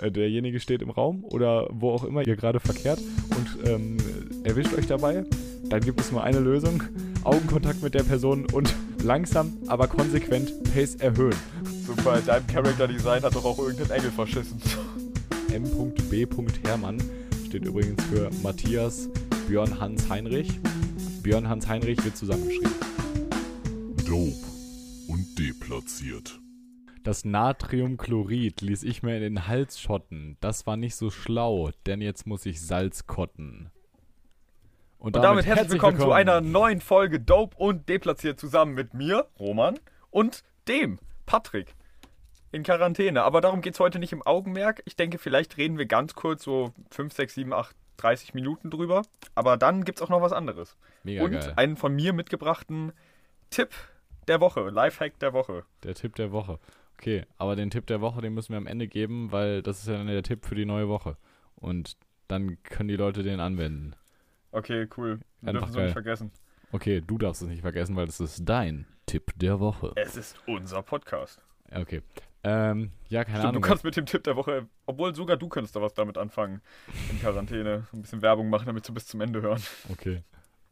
äh, derjenige steht im Raum oder wo auch immer ihr gerade verkehrt und ähm, erwischt euch dabei, dann gibt es nur eine Lösung. Augenkontakt mit der Person und langsam, aber konsequent Pace erhöhen. Super, dein Character Design hat doch auch irgendeinen Engel verschissen. M.B. Hermann steht übrigens für Matthias Björn Hans Heinrich. Björn Hans Heinrich wird zusammengeschrieben. Dope und deplatziert. Das Natriumchlorid ließ ich mir in den Hals schotten. Das war nicht so schlau, denn jetzt muss ich Salz kotten. Und, und damit, herzlich willkommen, willkommen, zu einer neuen Folge Dope und Deplatziert zusammen mit mir, Roman, und dem, Patrick. In Quarantäne. Aber darum geht es heute nicht im Augenmerk. Ich denke, vielleicht reden wir ganz kurz, so 5, 6, 7, 8, 30 Minuten drüber. Aber dann gibt es auch noch was anderes. Mega und geil. einen von mir mitgebrachten Tipp der Woche, Lifehack der Woche. Der Tipp der Woche. Okay, aber den Tipp der Woche, den müssen wir am Ende geben, weil das ist ja dann der Tipp für die neue Woche. Und dann können die Leute den anwenden. Okay, cool. Wir Einfach dürfen es nicht vergessen. Okay, du darfst es nicht vergessen, weil es ist dein Tipp der Woche. Es ist unser Podcast. Okay. Ähm, ja, keine Stimmt, Ahnung. Du kannst mit dem Tipp der Woche, obwohl sogar du könntest da was damit anfangen. In Quarantäne. Ein bisschen Werbung machen, damit sie bis zum Ende hören. Okay.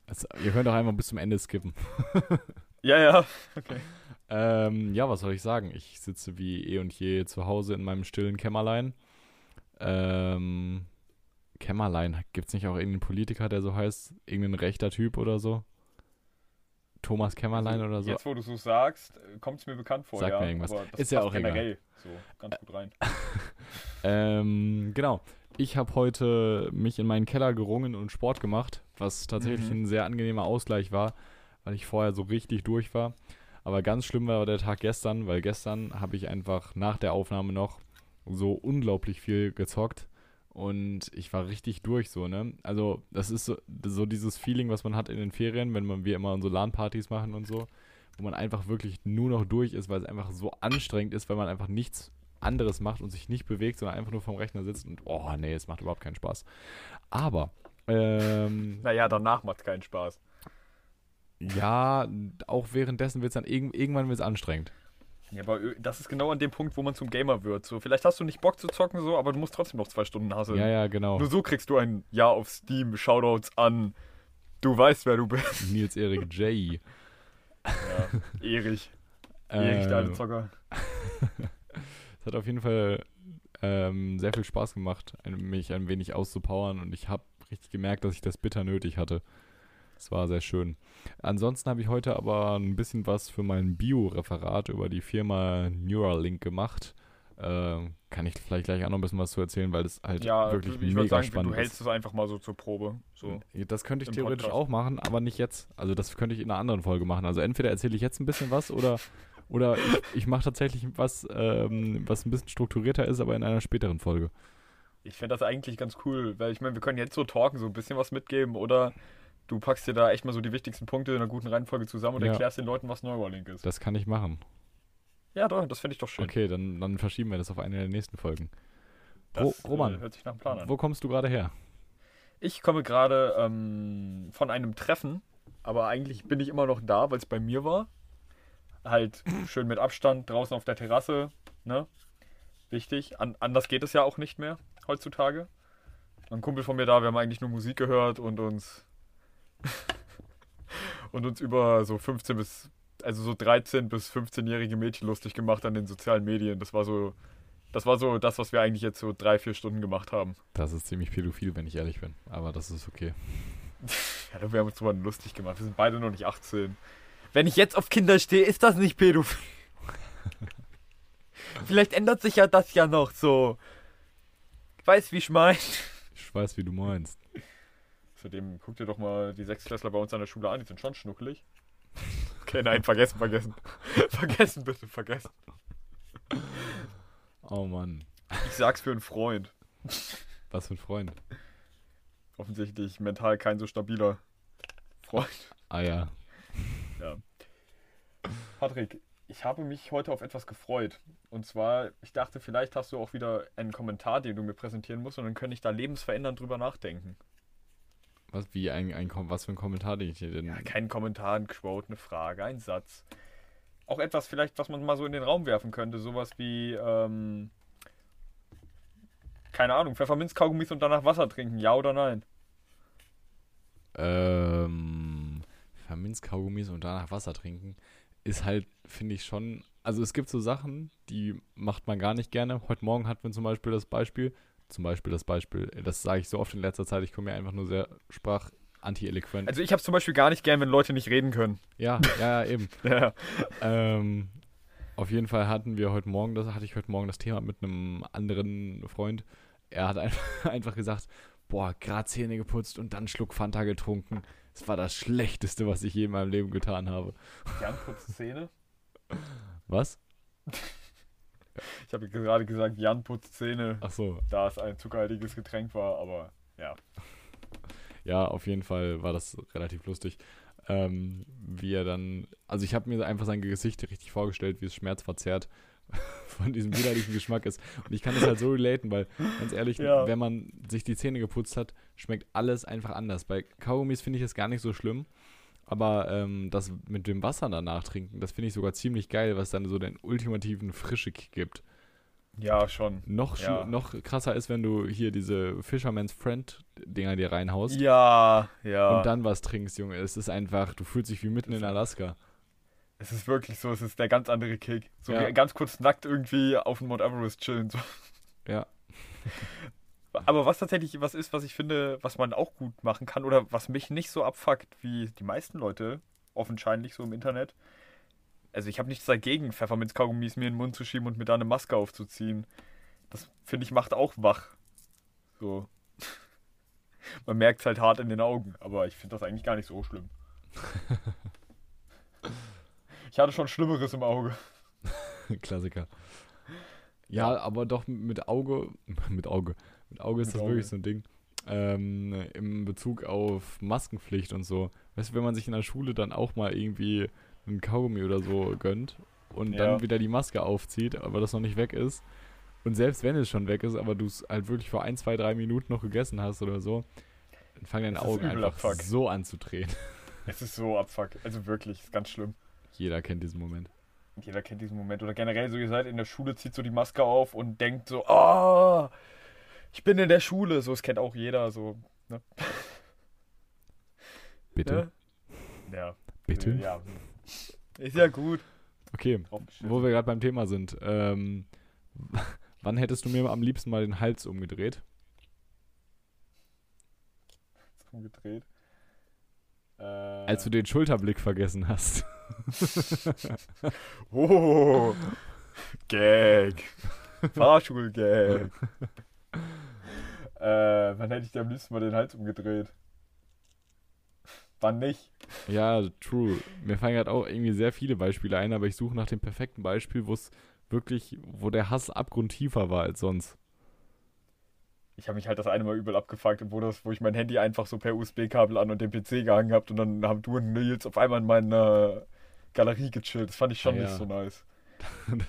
Also, ihr könnt auch einfach bis zum Ende skippen. ja, ja. Okay. Ähm, ja, was soll ich sagen? Ich sitze wie eh und je zu Hause in meinem stillen Kämmerlein. Ähm, Kämmerlein, gibt es nicht auch irgendeinen Politiker, der so heißt? Irgendein rechter Typ oder so? Thomas Kämmerlein also, oder so? Jetzt, wo du so sagst, kommt es mir bekannt vor. Sag ja, mir irgendwas. ist ja auch generell egal. so ganz gut rein. ähm, genau. Ich habe heute mich in meinen Keller gerungen und Sport gemacht, was tatsächlich mhm. ein sehr angenehmer Ausgleich war, weil ich vorher so richtig durch war. Aber ganz schlimm war der Tag gestern, weil gestern habe ich einfach nach der Aufnahme noch so unglaublich viel gezockt und ich war richtig durch so, ne? Also, das ist so, so dieses Feeling, was man hat in den Ferien, wenn man wir immer so LAN-Partys machen und so, wo man einfach wirklich nur noch durch ist, weil es einfach so anstrengend ist, weil man einfach nichts anderes macht und sich nicht bewegt, sondern einfach nur vorm Rechner sitzt und oh nee, es macht überhaupt keinen Spaß. Aber, ähm. Naja, danach macht es keinen Spaß. Ja, auch währenddessen wird es dann irg irgendwann wird's anstrengend. Ja, aber das ist genau an dem Punkt, wo man zum Gamer wird. So, vielleicht hast du nicht Bock zu zocken, so, aber du musst trotzdem noch zwei Stunden hasseln. Ja, ja, genau. Nur so kriegst du ein Ja auf Steam, Shoutouts an. Du weißt, wer du bist. Nils Erik J. ja, Erich. Erich, der alte ähm. Zocker. es hat auf jeden Fall ähm, sehr viel Spaß gemacht, mich ein wenig auszupowern und ich habe richtig gemerkt, dass ich das bitter nötig hatte. Es war sehr schön. Ansonsten habe ich heute aber ein bisschen was für mein Bio-Referat über die Firma Neuralink gemacht. Äh, kann ich vielleicht gleich auch noch ein bisschen was zu erzählen, weil das halt ja, wirklich ich mega sagen, spannend ist. Du hältst es einfach mal so zur Probe. So das könnte ich theoretisch Podcast. auch machen, aber nicht jetzt. Also das könnte ich in einer anderen Folge machen. Also entweder erzähle ich jetzt ein bisschen was oder, oder ich, ich mache tatsächlich was, ähm, was ein bisschen strukturierter ist, aber in einer späteren Folge. Ich fände das eigentlich ganz cool, weil ich meine, wir können jetzt so talken, so ein bisschen was mitgeben oder du packst dir da echt mal so die wichtigsten Punkte in einer guten Reihenfolge zusammen und ja. erklärst den Leuten, was Neuralink ist. Das kann ich machen. Ja, doch, das finde ich doch schön. Okay, dann, dann verschieben wir das auf eine der nächsten Folgen. Das, Roman, äh, hört sich nach einem Plan an. Wo kommst du gerade her? Ich komme gerade ähm, von einem Treffen, aber eigentlich bin ich immer noch da, weil es bei mir war. Halt schön mit Abstand draußen auf der Terrasse, ne? Wichtig. An anders geht es ja auch nicht mehr heutzutage. Ein Kumpel von mir da, wir haben eigentlich nur Musik gehört und uns und uns über so 15 bis, also so 13 bis 15-jährige Mädchen lustig gemacht an den sozialen Medien. Das war so, das war so das, was wir eigentlich jetzt so drei, vier Stunden gemacht haben. Das ist ziemlich pädophil, wenn ich ehrlich bin. Aber das ist okay. ja, wir haben uns drüber lustig gemacht. Wir sind beide noch nicht 18. Wenn ich jetzt auf Kinder stehe, ist das nicht pädophil. Vielleicht ändert sich ja das ja noch so. Ich weiß, wie ich meine. Ich weiß, wie du meinst. Zudem guck dir doch mal die Sechsklässler bei uns an der Schule an, die sind schon schnuckelig. Okay, nein, vergessen, vergessen. vergessen, bitte, vergessen. Oh Mann. Ich sag's für einen Freund. Was für ein Freund? Offensichtlich mental kein so stabiler Freund. Ah ja. Ja. Patrick, ich habe mich heute auf etwas gefreut. Und zwar, ich dachte, vielleicht hast du auch wieder einen Kommentar, den du mir präsentieren musst, und dann könnte ich da lebensverändernd drüber nachdenken. Was, wie ein, ein, was für ein Kommentar den ich hier denn? Ja, kein Kommentar, ein Quote, eine Frage, ein Satz. Auch etwas vielleicht, was man mal so in den Raum werfen könnte. Sowas wie, ähm, Keine Ahnung, Pfefferminzkaugummis und danach Wasser trinken, ja oder nein? Ähm, Pfefferminzkaugummis und danach Wasser trinken ist halt, finde ich schon. Also es gibt so Sachen, die macht man gar nicht gerne. Heute Morgen hatten wir zum Beispiel das Beispiel, zum Beispiel das Beispiel, das sage ich so oft in letzter Zeit, ich komme mir einfach nur sehr sprach anti-eloquent. Also ich habe zum Beispiel gar nicht gern, wenn Leute nicht reden können. ja, ja, ja, eben. Ja. ähm, auf jeden Fall hatten wir heute Morgen, das hatte ich heute Morgen das Thema mit einem anderen Freund. Er hat einfach, einfach gesagt, boah, gerade Zähne geputzt und dann einen Schluck Fanta getrunken. Das war das Schlechteste, was ich je in meinem Leben getan habe. Jan putzt Zähne. Was? Ich habe gerade gesagt, Jan putzt Zähne, Ach so. da es ein zuckerhaltiges Getränk war, aber ja. Ja, auf jeden Fall war das relativ lustig. Ähm, wie er dann, also ich habe mir einfach sein Gesicht richtig vorgestellt, wie es schmerzverzerrt von diesem widerlichen Geschmack ist. Und ich kann das halt so relaten, weil ganz ehrlich, Ja. wenn man sich die Zähne geputzt hat, schmeckt alles einfach anders. Bei Kaugummis finde ich es gar nicht so schlimm. Aber ähm, das mit dem Wasser danach trinken, das finde ich sogar ziemlich geil, was dann so den ultimativen Frische-Kick gibt. Ja, schon. Noch, Ja. noch krasser ist, wenn du hier diese Fisherman's Friend-Dinger dir reinhaust Ja, ja. und dann was trinkst, Junge. Es ist einfach, du fühlst dich wie mitten in Alaska. es ist wirklich so, es ist der ganz andere Kick. So Ja. ganz kurz nackt irgendwie auf dem Mount Everest chillen. So. Ja. Aber was tatsächlich was ist, was ich finde, was man auch gut machen kann oder was mich nicht so abfuckt wie die meisten Leute, offensichtlich so im Internet. Also ich habe nichts dagegen, Pfefferminzkaugummis mir in den Mund zu schieben und mir da eine Maske aufzuziehen. Das finde ich macht auch wach. So. Man merkt es halt hart in den Augen, aber ich finde das eigentlich gar nicht so schlimm. ich hatte schon Schlimmeres im Auge. Klassiker. Ja, aber doch mit Auge, mit Auge, mit Auge ist Mit das Auge. wirklich so ein Ding. Ähm, Im Bezug auf Maskenpflicht und so. Weißt du, wenn man sich in der Schule dann auch mal irgendwie einen Kaugummi oder so gönnt und Ja. dann wieder die Maske aufzieht, aber das noch nicht weg ist. Und selbst wenn es schon weg ist, aber du es halt wirklich vor ein, zwei, drei Minuten noch gegessen hast oder so, dann fangen deine Augen einfach Abfuck. so an zu drehen. Es ist so abfuck. Also wirklich, ist ganz schlimm. Jeder kennt diesen Moment. Jeder kennt diesen Moment. Oder generell so, ihr seid in der Schule, zieht so die Maske auf und denkt so, oh, ich bin in der Schule. So, das kennt auch jeder. So, ne? Bitte, Ne? Ja. bitte. Ja. Ist ja gut. Okay. Wo wir gerade beim Thema sind. Ähm, wann hättest du mir am liebsten mal den Hals umgedreht? umgedreht. Äh, Als du den Schulterblick vergessen hast. Oh, Gag. Fahrschul-Gag. Äh, wann hätte ich dir am liebsten mal den Hals umgedreht? Wann nicht? ja, true. Mir fallen gerade auch irgendwie sehr viele Beispiele ein, aber ich suche nach dem perfekten Beispiel, wo es wirklich, wo der Hass abgrundtiefer war als sonst. Ich habe mich halt das eine Mal übel abgefuckt, wo, das, wo ich mein Handy einfach so per USB-Kabel an und den PC gehangen habt und dann haben du und Nils auf einmal in meiner Galerie gechillt. Das fand ich schon Ja. nicht so nice.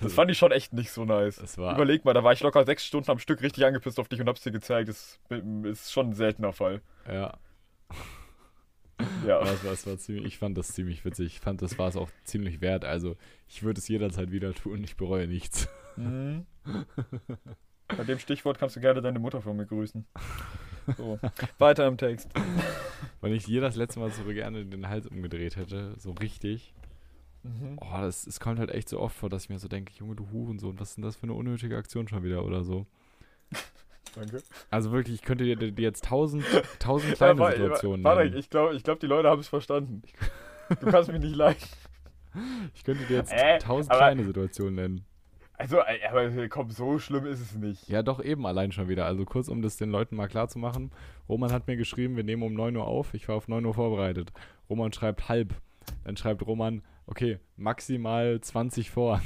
Das, fand ich schon echt nicht so nice. Überleg mal, da war ich locker sechs Stunden am Stück richtig angepisst auf dich und hab's dir gezeigt. Das ist schon ein seltener Fall. ja, Ja. das war, das war ziemlich, ich fand das ziemlich witzig. Ich fand, das war es auch ziemlich wert. Also, ich würde es jederzeit wieder tun. Ich bereue nichts. Mhm. Bei dem Stichwort kannst du gerne deine Mutter von mir grüßen. So. Weiter im Text. Wenn ich dir das letzte Mal so gerne den Hals umgedreht hätte, so richtig, Mhm. Oh, das, es kommt halt echt so oft vor, dass ich mir so denke, Junge, du Hurensohn, was ist denn das für eine unnötige Aktion schon wieder oder so. Danke. Also wirklich, ich könnte dir, dir jetzt tausend, tausend kleine Ja, Situationen Warte, nennen. ich glaube, ich glaub, die Leute haben es verstanden. Du kannst mich nicht leiden. Ich könnte dir jetzt Äh, tausend aber- kleine Situationen nennen. Also, aber komm, so schlimm ist es nicht. Ja, doch eben allein schon wieder. Also kurz, um das den Leuten mal klar zu machen. Roman hat mir geschrieben, wir nehmen um 9 Uhr auf. Ich war auf 9 Uhr vorbereitet. Roman schreibt halb. Dann schreibt Roman, okay, maximal 20 vor.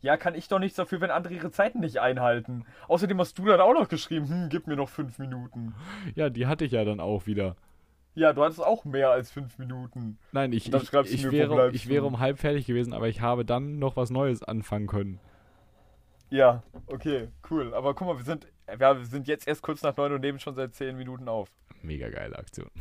Ja, kann ich doch nichts dafür, wenn andere ihre Zeiten nicht einhalten. Außerdem hast du dann auch noch geschrieben, hm, gib mir noch fünf Minuten. Ja, die hatte ich ja dann auch wieder. Ja, du hattest auch mehr als fünf Minuten. Nein, ich, ich, ich, mir, wäre, ich wäre um halb fertig gewesen, aber ich habe dann noch was Neues anfangen können. Ja, okay, cool. Aber guck mal, wir sind, ja, wir sind jetzt erst kurz nach neun und nehmen schon seit zehn Minuten auf. Mega geile Aktion.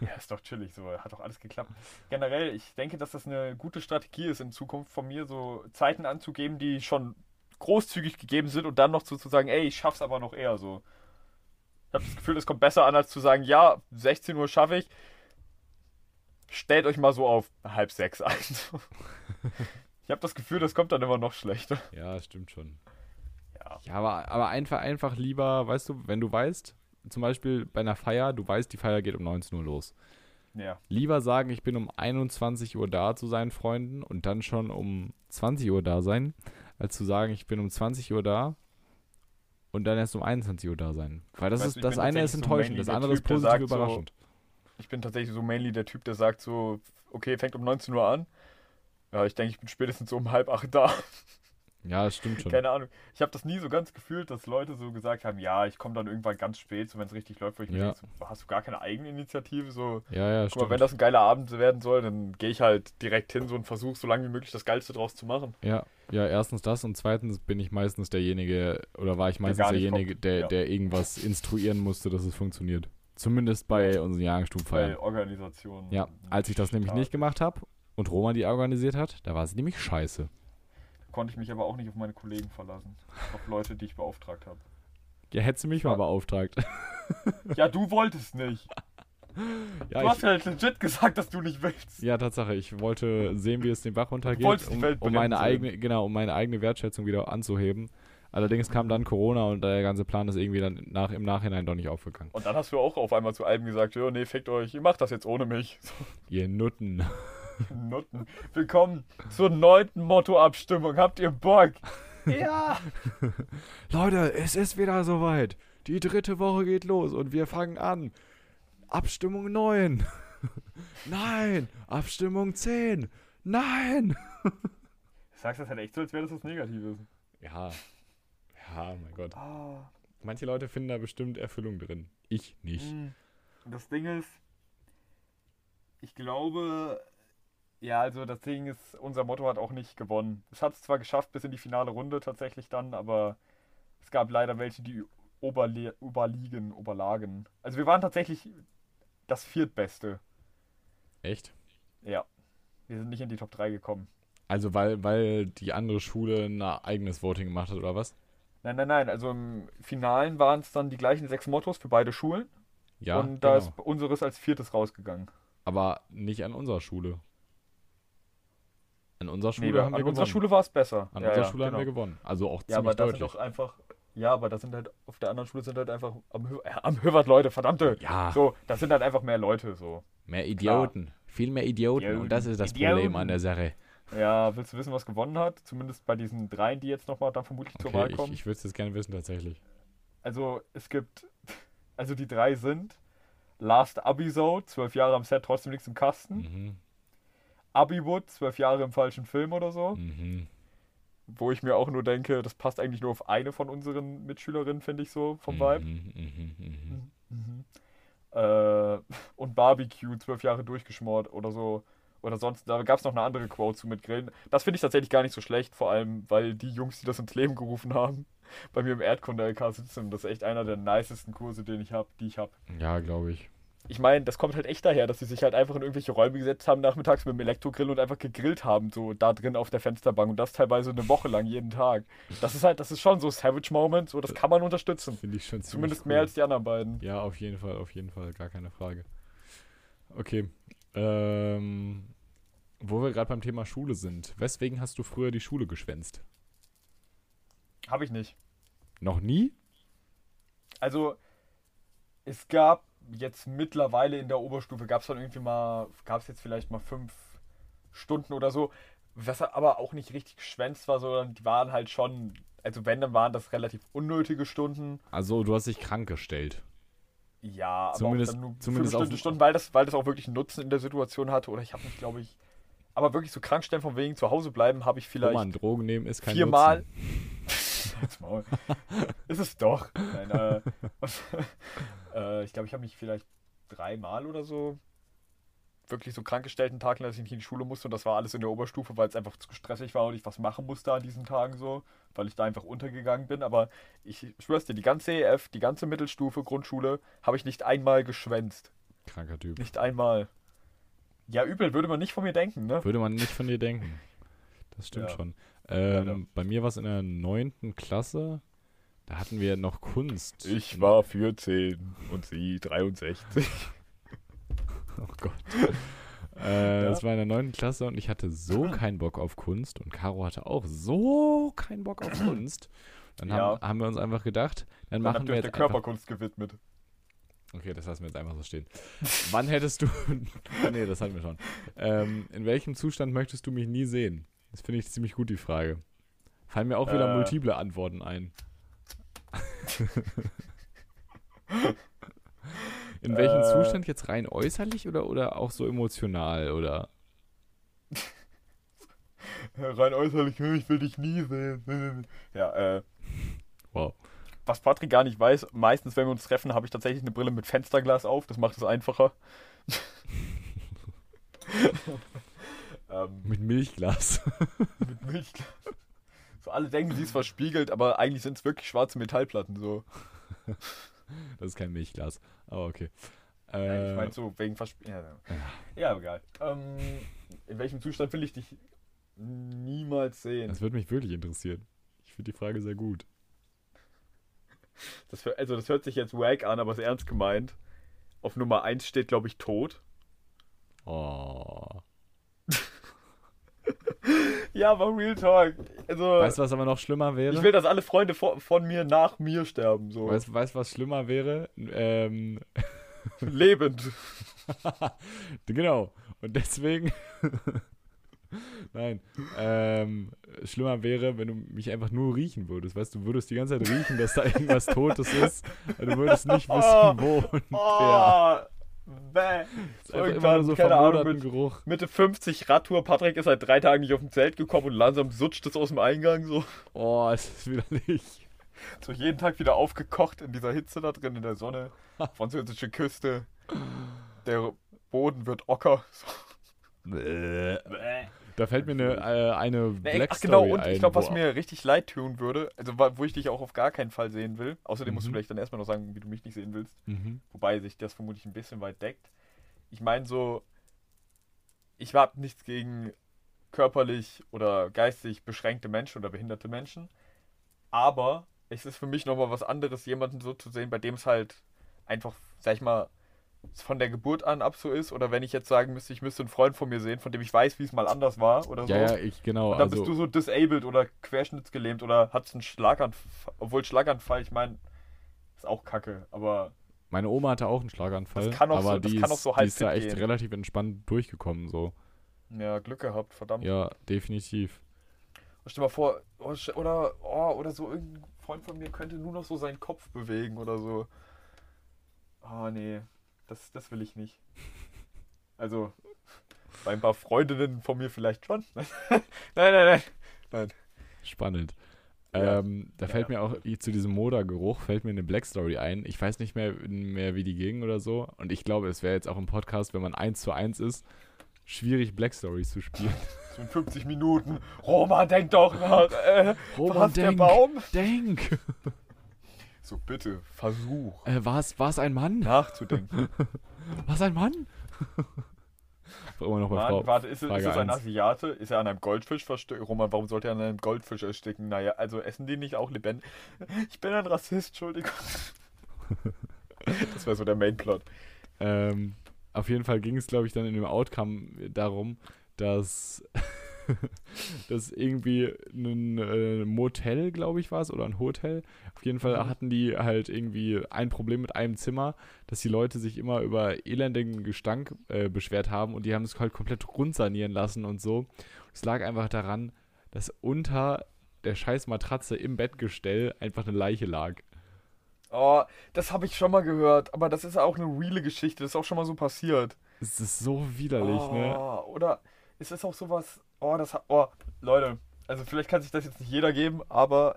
Ja, ist doch chillig, so hat doch alles geklappt. Generell, ich denke, dass das eine gute Strategie ist, in Zukunft von mir so Zeiten anzugeben, die schon großzügig gegeben sind und dann noch zu, zu sagen, ey, ich schaff's aber noch eher so. Ich habe das Gefühl, es kommt besser an, als zu sagen, ja, 16 Uhr schaffe ich. Stellt euch mal so auf halb sechs ein. ich habe das Gefühl, das kommt dann immer noch schlechter. Ja, stimmt schon. Ja. Ja, aber, aber einfach, einfach lieber, weißt du, wenn du weißt, zum Beispiel bei einer Feier, du weißt, die Feier geht um 19 Uhr los. Ja. Lieber sagen, ich bin um 21 Uhr da zu seinen Freunden und dann schon um 20 Uhr da sein, als zu sagen, ich bin um 20 Uhr da und dann erst um 21 Uhr da sein. Weil das Weißt ist, das eine ist so enttäuschend, mainly das der andere ist positiv sagt so, überraschend. Ich bin tatsächlich so mainly der Typ, der sagt so, okay, fängt um 19 Uhr an. Ja, ich denke, ich bin spätestens so um halb acht da. Ja, das stimmt schon. Keine Ahnung. Ich habe das nie so ganz gefühlt, dass Leute so gesagt haben, ja, ich komme dann irgendwann ganz spät, so wenn es richtig läuft, wo ich mir Ja. denke, so, hast du gar keine Eigeninitiative, so Ja, ja, Guck mal, stimmt. wenn das ein geiler Abend werden soll, dann gehe ich halt direkt hin so und versuche so lange wie möglich das Geilste draus zu machen. Ja, ja, erstens das und zweitens bin ich meistens derjenige, oder war ich meistens nicht derjenige, kommt. der, Ja. der irgendwas instruieren musste, dass es funktioniert. Zumindest bei unseren Bei Jahrgangsstubenfeiern. Organisation. Ja, als ich das nämlich nicht gemacht habe und Roman die organisiert hat, da war sie nämlich scheiße. Konnte ich mich aber auch nicht auf meine Kollegen verlassen. Auf Leute, die ich beauftragt habe. Ja, hätte sie mich mal beauftragt. Ja, du wolltest nicht. Ja, du hast ja halt legit gesagt, dass du nicht willst. ja, Tatsache, ich wollte sehen, wie es den Bach runtergeht, um, um meine eigene, genau, um meine eigene Wertschätzung wieder anzuheben. Allerdings kam dann Corona und der ganze Plan ist irgendwie dann nach, im Nachhinein doch nicht aufgegangen. Und dann hast du auch auf einmal zu Alben gesagt, ja, nee, fickt euch, ihr macht das jetzt ohne mich. Ihr Nutten. Nutten. Willkommen zur neunten Motto-Abstimmung. Habt ihr Bock? ja. Leute, es ist wieder soweit. Die dritte Woche geht los und wir fangen an. Abstimmung 9. Nein. Abstimmung 10. Nein. Du sagst das halt echt so, als wäre das was Negatives. Ja. Ja, mein Gott. Ah. Manche Leute finden da bestimmt Erfüllung drin. Ich nicht. Mm. Das Ding ist, ich glaube, ja, also das Ding ist, unser Motto hat auch nicht gewonnen. Es hat es zwar geschafft bis in die finale Runde tatsächlich dann, aber es gab leider welche, die oberle überliegen, oberlagen. Also wir waren tatsächlich das viertbeste. Echt? Ja. Wir sind nicht in die Top 3 gekommen. Also weil, weil die andere Schule ein eigenes Voting gemacht hat, oder was? Nein, nein, nein. Also im Finalen waren es dann die gleichen sechs Mottos für beide Schulen. Ja, und da genau. ist unseres als viertes rausgegangen. aber nicht an unserer Schule. An unserer Schule Nee, haben an wir unserer. Schule war es besser. an Ja, unserer ja, Schule haben wir genau. gewonnen. Also auch Ja, aber ziemlich deutlich. sind doch einfach. Ja, aber das sind halt, auf der anderen Schule sind halt einfach am, Hö am Höwert Leute, verdammte. ja, So, das sind halt einfach mehr Leute, so. mehr Idioten. Viel mehr Idioten. Idioten. Und das ist das Idioten. Problem an der Sache. Ja, willst du wissen, was gewonnen hat? Zumindest bei diesen dreien, die jetzt nochmal dann vermutlich zur Wahl Okay, ich, kommen. ich würde es jetzt gerne wissen tatsächlich. Also, es gibt. Also, die drei sind Last Abisode, zwölf Jahre am Set, trotzdem nichts im Kasten. Mhm. Abiwood, zwölf Jahre im falschen Film oder so. Mhm. Wo ich mir auch nur denke, das passt eigentlich nur auf eine von unseren Mitschülerinnen, finde ich so, vom Vibe. Mhm, mhm, mhm. Mhm. Äh, und Barbecue, zwölf Jahre durchgeschmort oder so. Oder sonst, da gab es noch eine andere Quote zu mit Grillen. Das finde ich tatsächlich gar nicht so schlecht, vor allem, weil die Jungs, die das ins Leben gerufen haben, bei mir im Erdkunde-LK sitzen. Das ist echt einer der nicesten Kurse, den ich habe, die ich habe. Ja, glaube ich. Ich meine, das kommt halt echt daher, dass sie sich halt einfach in irgendwelche Räume gesetzt haben nachmittags mit dem Elektrogrill und einfach gegrillt haben, so da drin auf der Fensterbank und das teilweise eine Woche lang jeden Tag. Das ist halt, das ist schon so Savage Moment, so das kann man unterstützen. Finde ich schon ziemlich Zumindest cool. mehr als die anderen beiden. Ja, auf jeden Fall, auf jeden Fall, gar keine Frage. Okay. Ähm, wo wir gerade beim Thema Schule sind. Weswegen hast du früher die Schule geschwänzt? Habe ich nicht. Noch nie? Also, es gab jetzt mittlerweile in der Oberstufe, gab es dann irgendwie mal, gab es jetzt vielleicht mal fünf Stunden oder so, was aber auch nicht richtig geschwänzt war, sondern die waren halt schon, also wenn, dann waren das relativ unnötige Stunden. Also, du hast dich krank gestellt. Ja, aber Zumindest- nur zumindest fünf Stunden, Stunden weil, das, weil das auch wirklich einen Nutzen in der Situation hatte. Oder ich habe mich, glaube ich, aber wirklich so krank stellen von wegen zu Hause bleiben, habe ich vielleicht Roman, Drogen nehmen ist kein viermal. Nutzen. Jetzt Maul. ist es doch. Nein, äh, äh, ich glaube, ich habe mich vielleicht dreimal oder so wirklich so krank gestellt einen Tag lang, dass ich nicht in die Schule musste und das war alles in der Oberstufe, weil es einfach zu stressig war und ich was machen musste an diesen Tagen so, weil ich da einfach untergegangen bin. Aber ich schwör's dir, die ganze EF, die ganze Mittelstufe, Grundschule, habe ich nicht einmal geschwänzt. Kranker Typ. Nicht einmal. Ja, übel, würde man nicht von mir denken, ne? Würde man nicht von dir denken. Das stimmt Ja. schon. Ähm, Leider. bei mir war es in der neunten Klasse. Da hatten wir noch Kunst. Ich war 14 und sie 63. Oh Gott. Äh, Das war in der neunten Klasse und ich hatte so keinen Bock auf Kunst und Caro hatte auch so keinen Bock auf Kunst. Dann haben, haben wir uns einfach gedacht, dann Dann machen wir jetzt der Körperkunst gewidmet. Okay, das lassen wir jetzt einfach so stehen. Wann hättest du. nee, das hatten wir schon. Ähm, in welchem Zustand möchtest du mich nie sehen? Das finde ich ziemlich gut, die Frage. Fallen mir auch wieder Äh. multiple Antworten ein. in welchem Äh. Zustand jetzt rein äußerlich oder, oder auch so emotional? Oder Rein äußerlich, ich will dich nie sehen. Ja, äh, wow. was Patrick gar nicht weiß, meistens, wenn wir uns treffen, habe ich tatsächlich eine Brille mit Fensterglas auf. Das macht es einfacher. ähm, Mit Milchglas. mit Milchglas. So alle denken, sie ist verspiegelt, aber eigentlich sind es wirklich schwarze Metallplatten. So. Das ist kein Milchglas. Aber okay. Äh, ich meine so wegen Verspiegelt. Ja, ja, egal. Ähm, in welchem Zustand will ich dich niemals sehen? das würde mich wirklich interessieren. Ich finde die Frage sehr gut. Das, also das hört sich jetzt wack an, aber ist ernst gemeint. Auf Nummer 1 steht, glaube ich, tot. Oh. Ja, aber Real Talk. Also, Weißt du, was aber noch schlimmer wäre? ich will, dass alle Freunde von, von mir nach mir sterben. So. Weißt du, was schlimmer wäre? Ähm, Lebend. genau. Und deswegen. Nein. Ähm, schlimmer wäre, wenn du mich einfach nur riechen würdest. Weißt du, du würdest die ganze Zeit riechen, dass da irgendwas Totes ist. Du würdest nicht Oh. wissen, wo und wer. Bäh. Irgendwann, so keine Ahnung, mit Geruch. Mitte 50 Radtour. Patrick ist seit drei Tagen nicht auf dem Zelt gekommen und langsam sutscht es aus dem Eingang so. Oh, es ist widerlich. So jeden Tag wieder aufgekocht in dieser Hitze da drin in der Sonne. Französische Küste. Der Boden wird ocker. So. Bäh. Da fällt mir eine, äh, eine Black ach genau, Story und ein. ich glaube, was mir richtig leid tun würde, also wo ich dich auch auf gar keinen Fall sehen will, außerdem musst du Mhm. vielleicht dann erstmal noch sagen, wie du mich nicht sehen willst, Mhm. wobei sich das vermutlich ein bisschen weit deckt. Ich meine so, ich habe nichts gegen körperlich oder geistig beschränkte Menschen oder behinderte Menschen, aber es ist für mich nochmal was anderes, jemanden so zu sehen, bei dem es halt einfach, sag ich mal, von der Geburt an ab so ist, oder wenn ich jetzt sagen müsste, ich müsste einen Freund von mir sehen, von dem ich weiß, wie es mal anders war oder so. Ja, ja, ich, genau. Und dann also, bist du so disabled oder querschnittsgelähmt oder hast einen Schlaganfall. Obwohl Schlaganfall, ich meine, ist auch kacke. Aber Meine Oma hatte auch einen Schlaganfall, Das kann auch aber so- die, kann auch ist, so die ist da echt gehen. relativ entspannt durchgekommen, so. ja, Glück gehabt, verdammt. Ja, definitiv. Stell dir mal vor, oh, oder, oh, oder so irgendein Freund von mir könnte nur noch so seinen Kopf bewegen oder so. Oh, nee, das, das will ich nicht. Also, bei ein paar Freundinnen von mir vielleicht schon. nein, nein, nein. Spannend. Ja. Ähm, da Ja, fällt ja. mir auch zu diesem Modergeruch fällt mir eine Black Story ein. Ich weiß nicht mehr, mehr wie die ging oder so. Und ich glaube, es wäre jetzt auch im Podcast, wenn man eins zu eins ist, schwierig Black Stories zu spielen. So in 50 Minuten. Roman, denk doch nach. Äh, Roman, was, der denk. Baum? Denk! So, bitte, versuch Äh, war es ein Mann? nachzudenken. War es ein Mann? Immer noch bei Frau. Mann, warte, ist, es- ist es ein. Asiate? Ist er an einem Goldfisch versteckt? Roman, warum sollte er an einem Goldfisch ersticken? Naja, also essen die nicht auch lebendig? Ich bin ein Rassist, Entschuldigung. Das wäre so der Mainplot. Ähm, auf jeden Fall ging es, glaube ich, dann in dem Outcome darum, dass, dass irgendwie ein äh, Motel, glaube ich, war es, oder ein Hotel. Auf jeden Fall Mhm. hatten die halt irgendwie ein Problem mit einem Zimmer, dass die Leute sich immer über elendigen Gestank äh, beschwert haben und die haben es halt komplett rundsanieren lassen und so. Es lag einfach daran, dass unter der scheiß Matratze im Bettgestell einfach eine Leiche lag. Oh, das habe ich schon mal gehört, aber das ist auch eine reale Geschichte, das ist auch schon mal so passiert. Es ist so widerlich, ne? oh, Oder ist es auch sowas, oh, das hat, oh, Leute, also vielleicht kann sich das jetzt nicht jeder geben, aber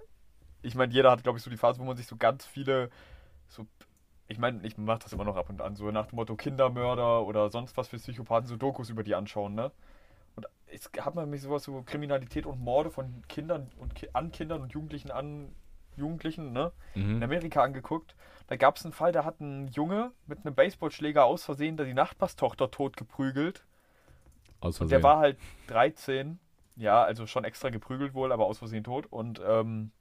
ich meine, jeder hat, glaube ich, so die Phase, wo man sich so ganz viele, so, ich meine, ich mache das immer noch ab und an, so nach dem Motto Kindermörder oder sonst was für Psychopathen, so Dokus über die anschauen, ne? Und es hat man mich sowas, so Kriminalität und Morde von Kindern und Ki an Kindern und Jugendlichen an Jugendlichen, ne? in Mhm. Amerika angeguckt. Da gab es einen Fall, da hat ein Junge mit einem Baseballschläger aus Versehen da die Nachbarstochter tot geprügelt. Aus Und Versehen. der war halt 13 ja, also schon extra geprügelt wohl, aber aus Versehen tot. Und ähm,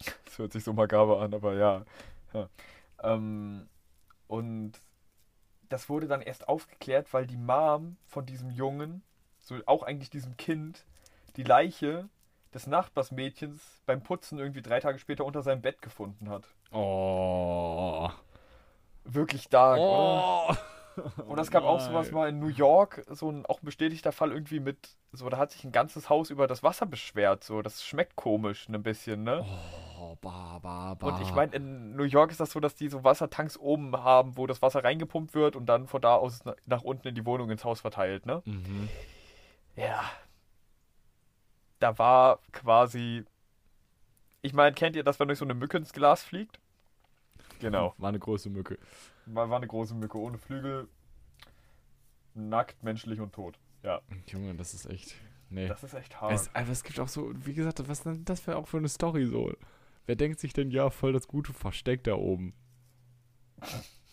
das hört sich so makaber an, aber ja. ja. Ähm, und das wurde dann erst aufgeklärt, weil die Mom von diesem Jungen, so auch eigentlich diesem Kind, die Leiche des Nachbarsmädchens beim Putzen irgendwie drei Tage später unter seinem Bett gefunden hat. Oh. Wirklich dark, oder? Und es gab auch sowas mal in New York, so ein auch ein bestätigter Fall irgendwie mit, so da hat sich ein ganzes Haus über das Wasser beschwert, so das schmeckt komisch ein bisschen, ne? Oh, ba, ba, ba. Und ich meine, in New York ist das so, dass die so Wassertanks oben haben, wo das Wasser reingepumpt wird und dann von da aus na- nach unten in die Wohnung ins Haus verteilt, ne? Mhm. Ja. Da war quasi. Ich meine, kennt ihr das, wenn euch so eine Mücke ins Glas fliegt? Genau. War eine große Mücke. War, war eine große Mücke ohne Flügel. Nackt, menschlich und tot. Ja. Junge, das ist echt. Nee. Das ist echt hart. Es, aber es gibt auch so, wie gesagt, was denn das wäre auch für eine Story so? Wer denkt sich denn, ja, voll das gute Versteck da oben?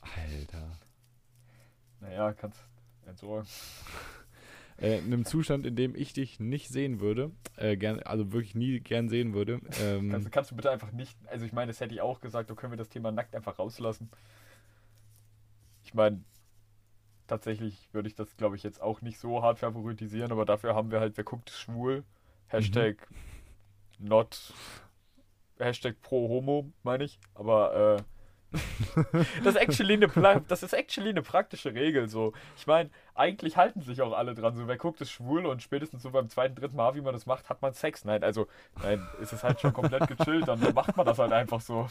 Alter. Naja, kannst entsorgen. Äh, in einem Zustand, in dem ich dich nicht sehen würde, äh, gern, also wirklich nie gern sehen würde. Ähm, Kannst, kannst du bitte einfach nicht. Also, ich meine, das hätte ich auch gesagt, da können wir das Thema nackt einfach rauslassen. Ich meine, tatsächlich würde ich das, glaube ich, jetzt auch nicht so hart favoritisieren, aber dafür haben wir halt, wer guckt, schwul. Hashtag not. Hashtag pro homo, meine ich. Aber äh, das, ist actually eine, das ist actually eine praktische Regel. So. Ich meine, eigentlich halten sich auch alle dran. So, wer guckt, ist schwul und spätestens so beim zweiten, dritten Mal, wie man das macht, hat man Sex. Nein, also, nein, ist es halt schon komplett gechillt, dann macht man das halt einfach so.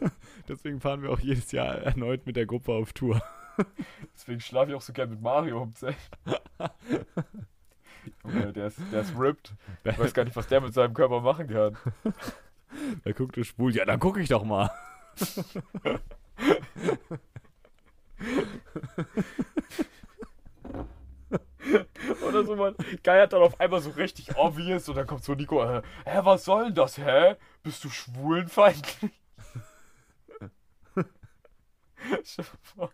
deswegen fahren wir auch jedes Jahr erneut mit der Gruppe auf Tour. Deswegen schlafe ich auch so gern mit Mario im Zelt. Junge, der ist, der ist ripped. Ich weiß gar nicht, was der mit seinem Körper machen kann. Wer guckt, ist schwul. Ja, dann gucke ich doch mal. Oder so, man geiert dann auf einmal so richtig obvious und dann kommt so Nico, äh, hä, was soll denn das, hä? Bist du schwulenfeindlich? Stell dir vor.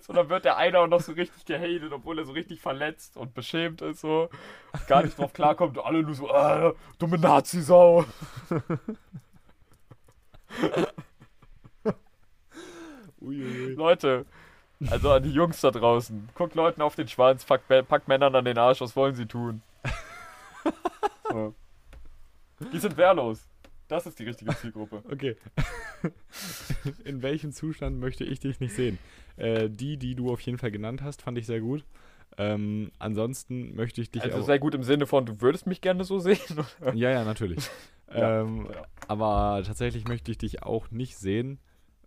So, dann wird der eine auch noch so richtig gehatet, obwohl er so richtig verletzt und beschämt ist, so. Gar nicht drauf klarkommt und alle nur so, äh, dumme Nazi-Sau. Leute, also an die Jungs da draußen, guckt Leuten auf den Schwanz, packt, packt Männern an den Arsch, was wollen sie tun? So. Die sind wehrlos. Das ist die richtige Zielgruppe. Okay. In welchem Zustand möchte ich dich nicht sehen? Äh, die, die du auf jeden Fall genannt hast, fand ich sehr gut. Ähm, ansonsten möchte ich dich Also auch. sehr gut im Sinne von, du würdest mich gerne so sehen. oder? Ja, ja, natürlich. Ja, ähm, ja. Aber tatsächlich möchte ich dich auch nicht sehen,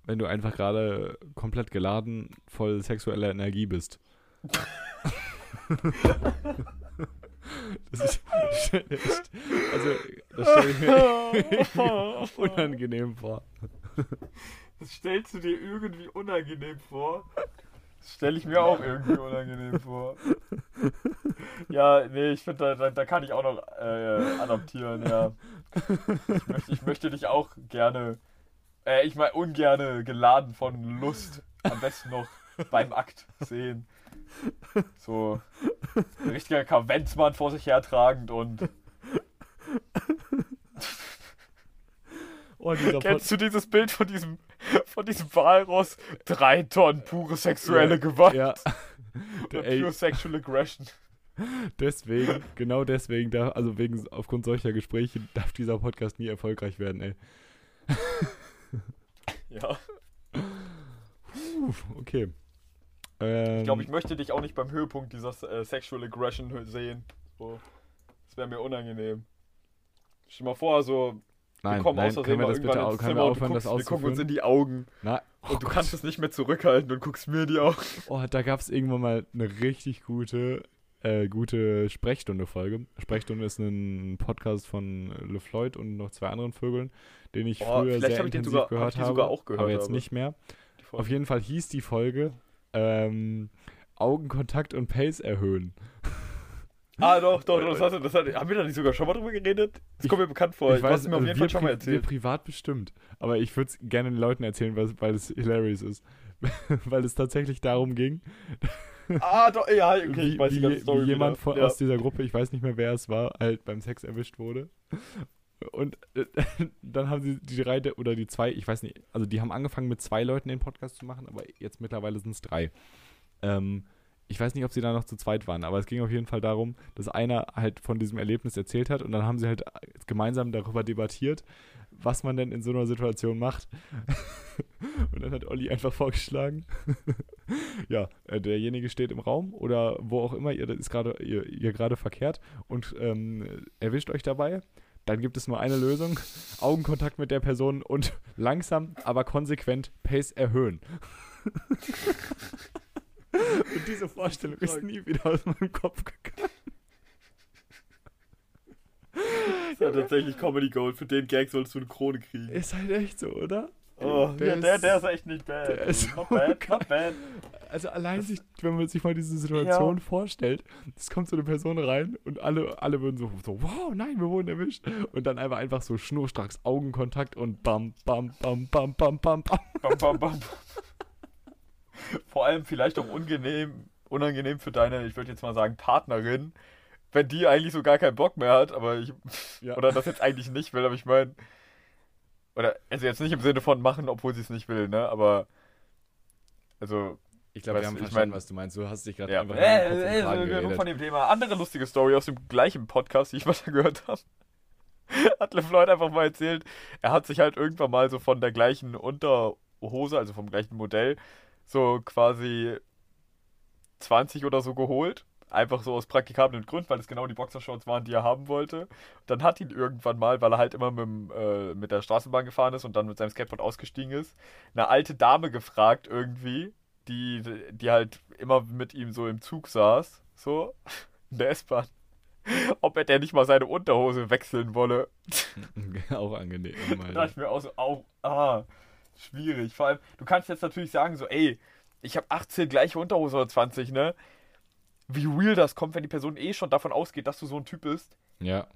wenn du einfach gerade komplett geladen, voll sexueller Energie bist. Das ist, also, das stelle ich mir unangenehm vor. Das stellst du dir irgendwie unangenehm vor? Das stelle ich mir auch irgendwie unangenehm vor. Ja, nee, ich finde, da, da, da kann ich auch noch äh, adaptieren, ja. Ich möchte, ich möchte dich auch gerne, äh, ich meine ungerne geladen von Lust, am besten noch beim Akt sehen. So ein richtiger Kavenzmann vor sich hertragend und Oh, Kennst du dieses Bild von diesem, von diesem Walross? Drei Tonnen pure sexuelle Gewalt. Ja. Oder pure sexual aggression. deswegen, genau deswegen, da, also wegen, aufgrund solcher Gespräche darf dieser Podcast nie erfolgreich werden, ey. Ja. Puh, okay. Ähm, Ich glaube, ich möchte dich auch nicht beim Höhepunkt dieser äh, sexual aggression sehen. So. Das wäre mir unangenehm. Stell dir mal vor, so, wir nein, kommen nein, aus Versehen wir mal das bitte irgendwann ins Zimmer wir und du aufhören, das guckst, wir gucken uns in die Augen. Na, oh Und du Gott. kannst es nicht mehr zurückhalten und guckst mir in die Augen. Oh, da gab es irgendwann mal eine richtig gute, äh, gute Sprechstunde-Folge. Sprechstunde ist ein Podcast von LeFloid und noch zwei anderen Vögeln, den ich Oh, früher sehr hab intensiv sogar- hab gehört die habe, sogar auch gehört, aber jetzt aber- nicht mehr. Auf jeden Fall hieß die Folge ähm, Augenkontakt und Pace erhöhen. Ah, doch, doch, das hast du, das hat, haben wir da nicht sogar schon mal drüber geredet? Das kommt mir bekannt vor. ich hast weiß, mir auf also jeden wir Fall schon mal pri- Wir erzählt. privat bestimmt. Aber ich würde es gerne den Leuten erzählen, weil, es hilarious ist. weil es tatsächlich darum ging, Ah, doch, ja, okay, wie, ich weiß die ganze Story wie jemand von, ja. aus dieser Gruppe, ich weiß nicht mehr, wer es war, halt beim Sex erwischt wurde. Und äh, dann haben sie die drei de- oder die zwei, ich weiß nicht, also die haben angefangen mit zwei Leuten den Podcast zu machen, aber jetzt mittlerweile sind es drei. Ähm, ich weiß nicht, ob sie da noch zu zweit waren, aber es ging auf jeden Fall darum, dass einer halt von diesem Erlebnis erzählt hat und dann haben sie halt gemeinsam darüber debattiert, was man denn in so einer Situation macht. und dann hat Olli einfach vorgeschlagen, ja, äh, derjenige steht im Raum oder wo auch immer ihr ist gerade ihr, ihr gerade verkehrt und ähm, erwischt euch dabei. Dann gibt es nur eine Lösung: Augenkontakt mit der Person und langsam, aber konsequent Pace erhöhen. und diese Vorstellung ist nie wieder aus meinem Kopf gegangen. Das ist ja tatsächlich Comedy Gold. Für den Gag solltest du eine Krone kriegen. Ist halt echt so, oder? Oh, Der der, ja, der, ist- der ist echt nicht bad. der ist not so bad, geil. not bad. Also allein sich, wenn man sich mal diese Situation vorstellt, es kommt so eine Person rein und alle, alle würden so, so, wow, nein, wir wurden erwischt. Und dann einfach einfach so schnurstracks Augenkontakt und bam, bam, bam, bam, bam, bam, bam. Bam, bam, bam. Vor allem vielleicht auch unangenehm, unangenehm für deine, ich würde jetzt mal sagen, Partnerin, wenn die eigentlich so gar keinen Bock mehr hat, aber ich, Ja. oder das jetzt eigentlich nicht will, aber ich meine, oder, also jetzt nicht im Sinne von machen, obwohl sie es nicht will, ne, aber, also, Ich glaube, wir haben du, ich verstanden, mein- was du meinst. Du hast dich gerade ja, einfach äh, und äh, äh, genug geredet. von dem Thema. Andere lustige Story aus dem gleichen Podcast, die ich weiter gehört habe. Hat LeFloid einfach mal erzählt, er hat sich halt irgendwann mal so von der gleichen Unterhose, also vom gleichen Modell, so quasi 20 oder so geholt. Einfach so aus praktikablen Gründen, weil es genau die Boxershorts waren, die er haben wollte. Dann hat ihn irgendwann mal, weil er halt immer mit, dem, äh, mit der Straßenbahn gefahren ist und dann mit seinem Skateboard ausgestiegen ist, eine alte Dame gefragt irgendwie, die, die halt immer mit ihm so im Zug saß, so, in der S-Bahn, ob er denn nicht mal seine Unterhose wechseln wolle. Auch angenehm. Da dachte ich mir auch so, au, ah, schwierig. Vor allem, du kannst jetzt natürlich sagen, so, ey, ich habe 18 gleiche Unterhose oder 20, ne? Wie real das kommt, wenn die Person eh schon davon ausgeht, dass du so ein Typ bist, Ja,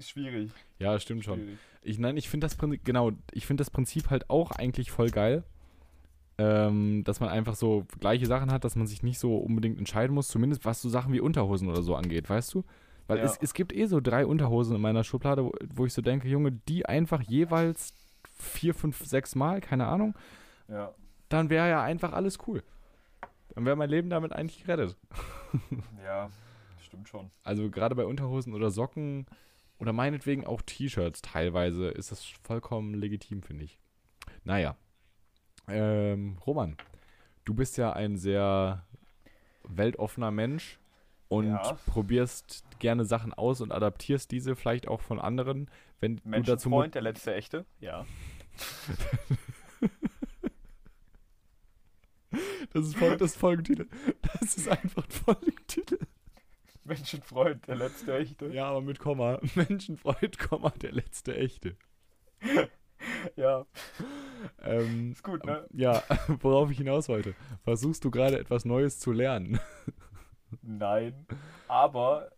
schwierig. ja, stimmt schon. schwierig. Ich, nein, ich finde das Prinzip, genau, ich finde das Prinzip halt auch eigentlich voll geil. Ähm, dass man einfach so gleiche Sachen hat, dass man sich nicht so unbedingt entscheiden muss, zumindest was so Sachen wie Unterhosen oder so angeht, weißt du? Weil Ja. es, es gibt eh so drei Unterhosen in meiner Schublade, wo, wo ich so denke, Junge, die einfach jeweils vier, fünf, sechs Mal, keine Ahnung, Ja. dann wäre ja einfach alles cool. Dann wäre mein Leben damit eigentlich gerettet. Ja, stimmt schon. Also gerade bei Unterhosen oder Socken oder meinetwegen auch T-Shirts teilweise ist das vollkommen legitim, finde ich. Naja. Ähm, Roman, du bist ja ein sehr weltoffener Mensch und Ja. probierst gerne Sachen aus und adaptierst diese vielleicht auch von anderen, wenn du dazu Menschenfreund, der letzte echte? Ja. Das ist voll, das Folgentitel. Das ist einfach ein Folgentitel. Menschenfreund, der letzte echte? Ja, aber mit Komma. Menschenfreund, Komma, der letzte echte. Ja, Ähm, ist gut, ne? Ja, worauf ich hinaus wollte. Versuchst du gerade etwas Neues zu lernen? Nein. Aber,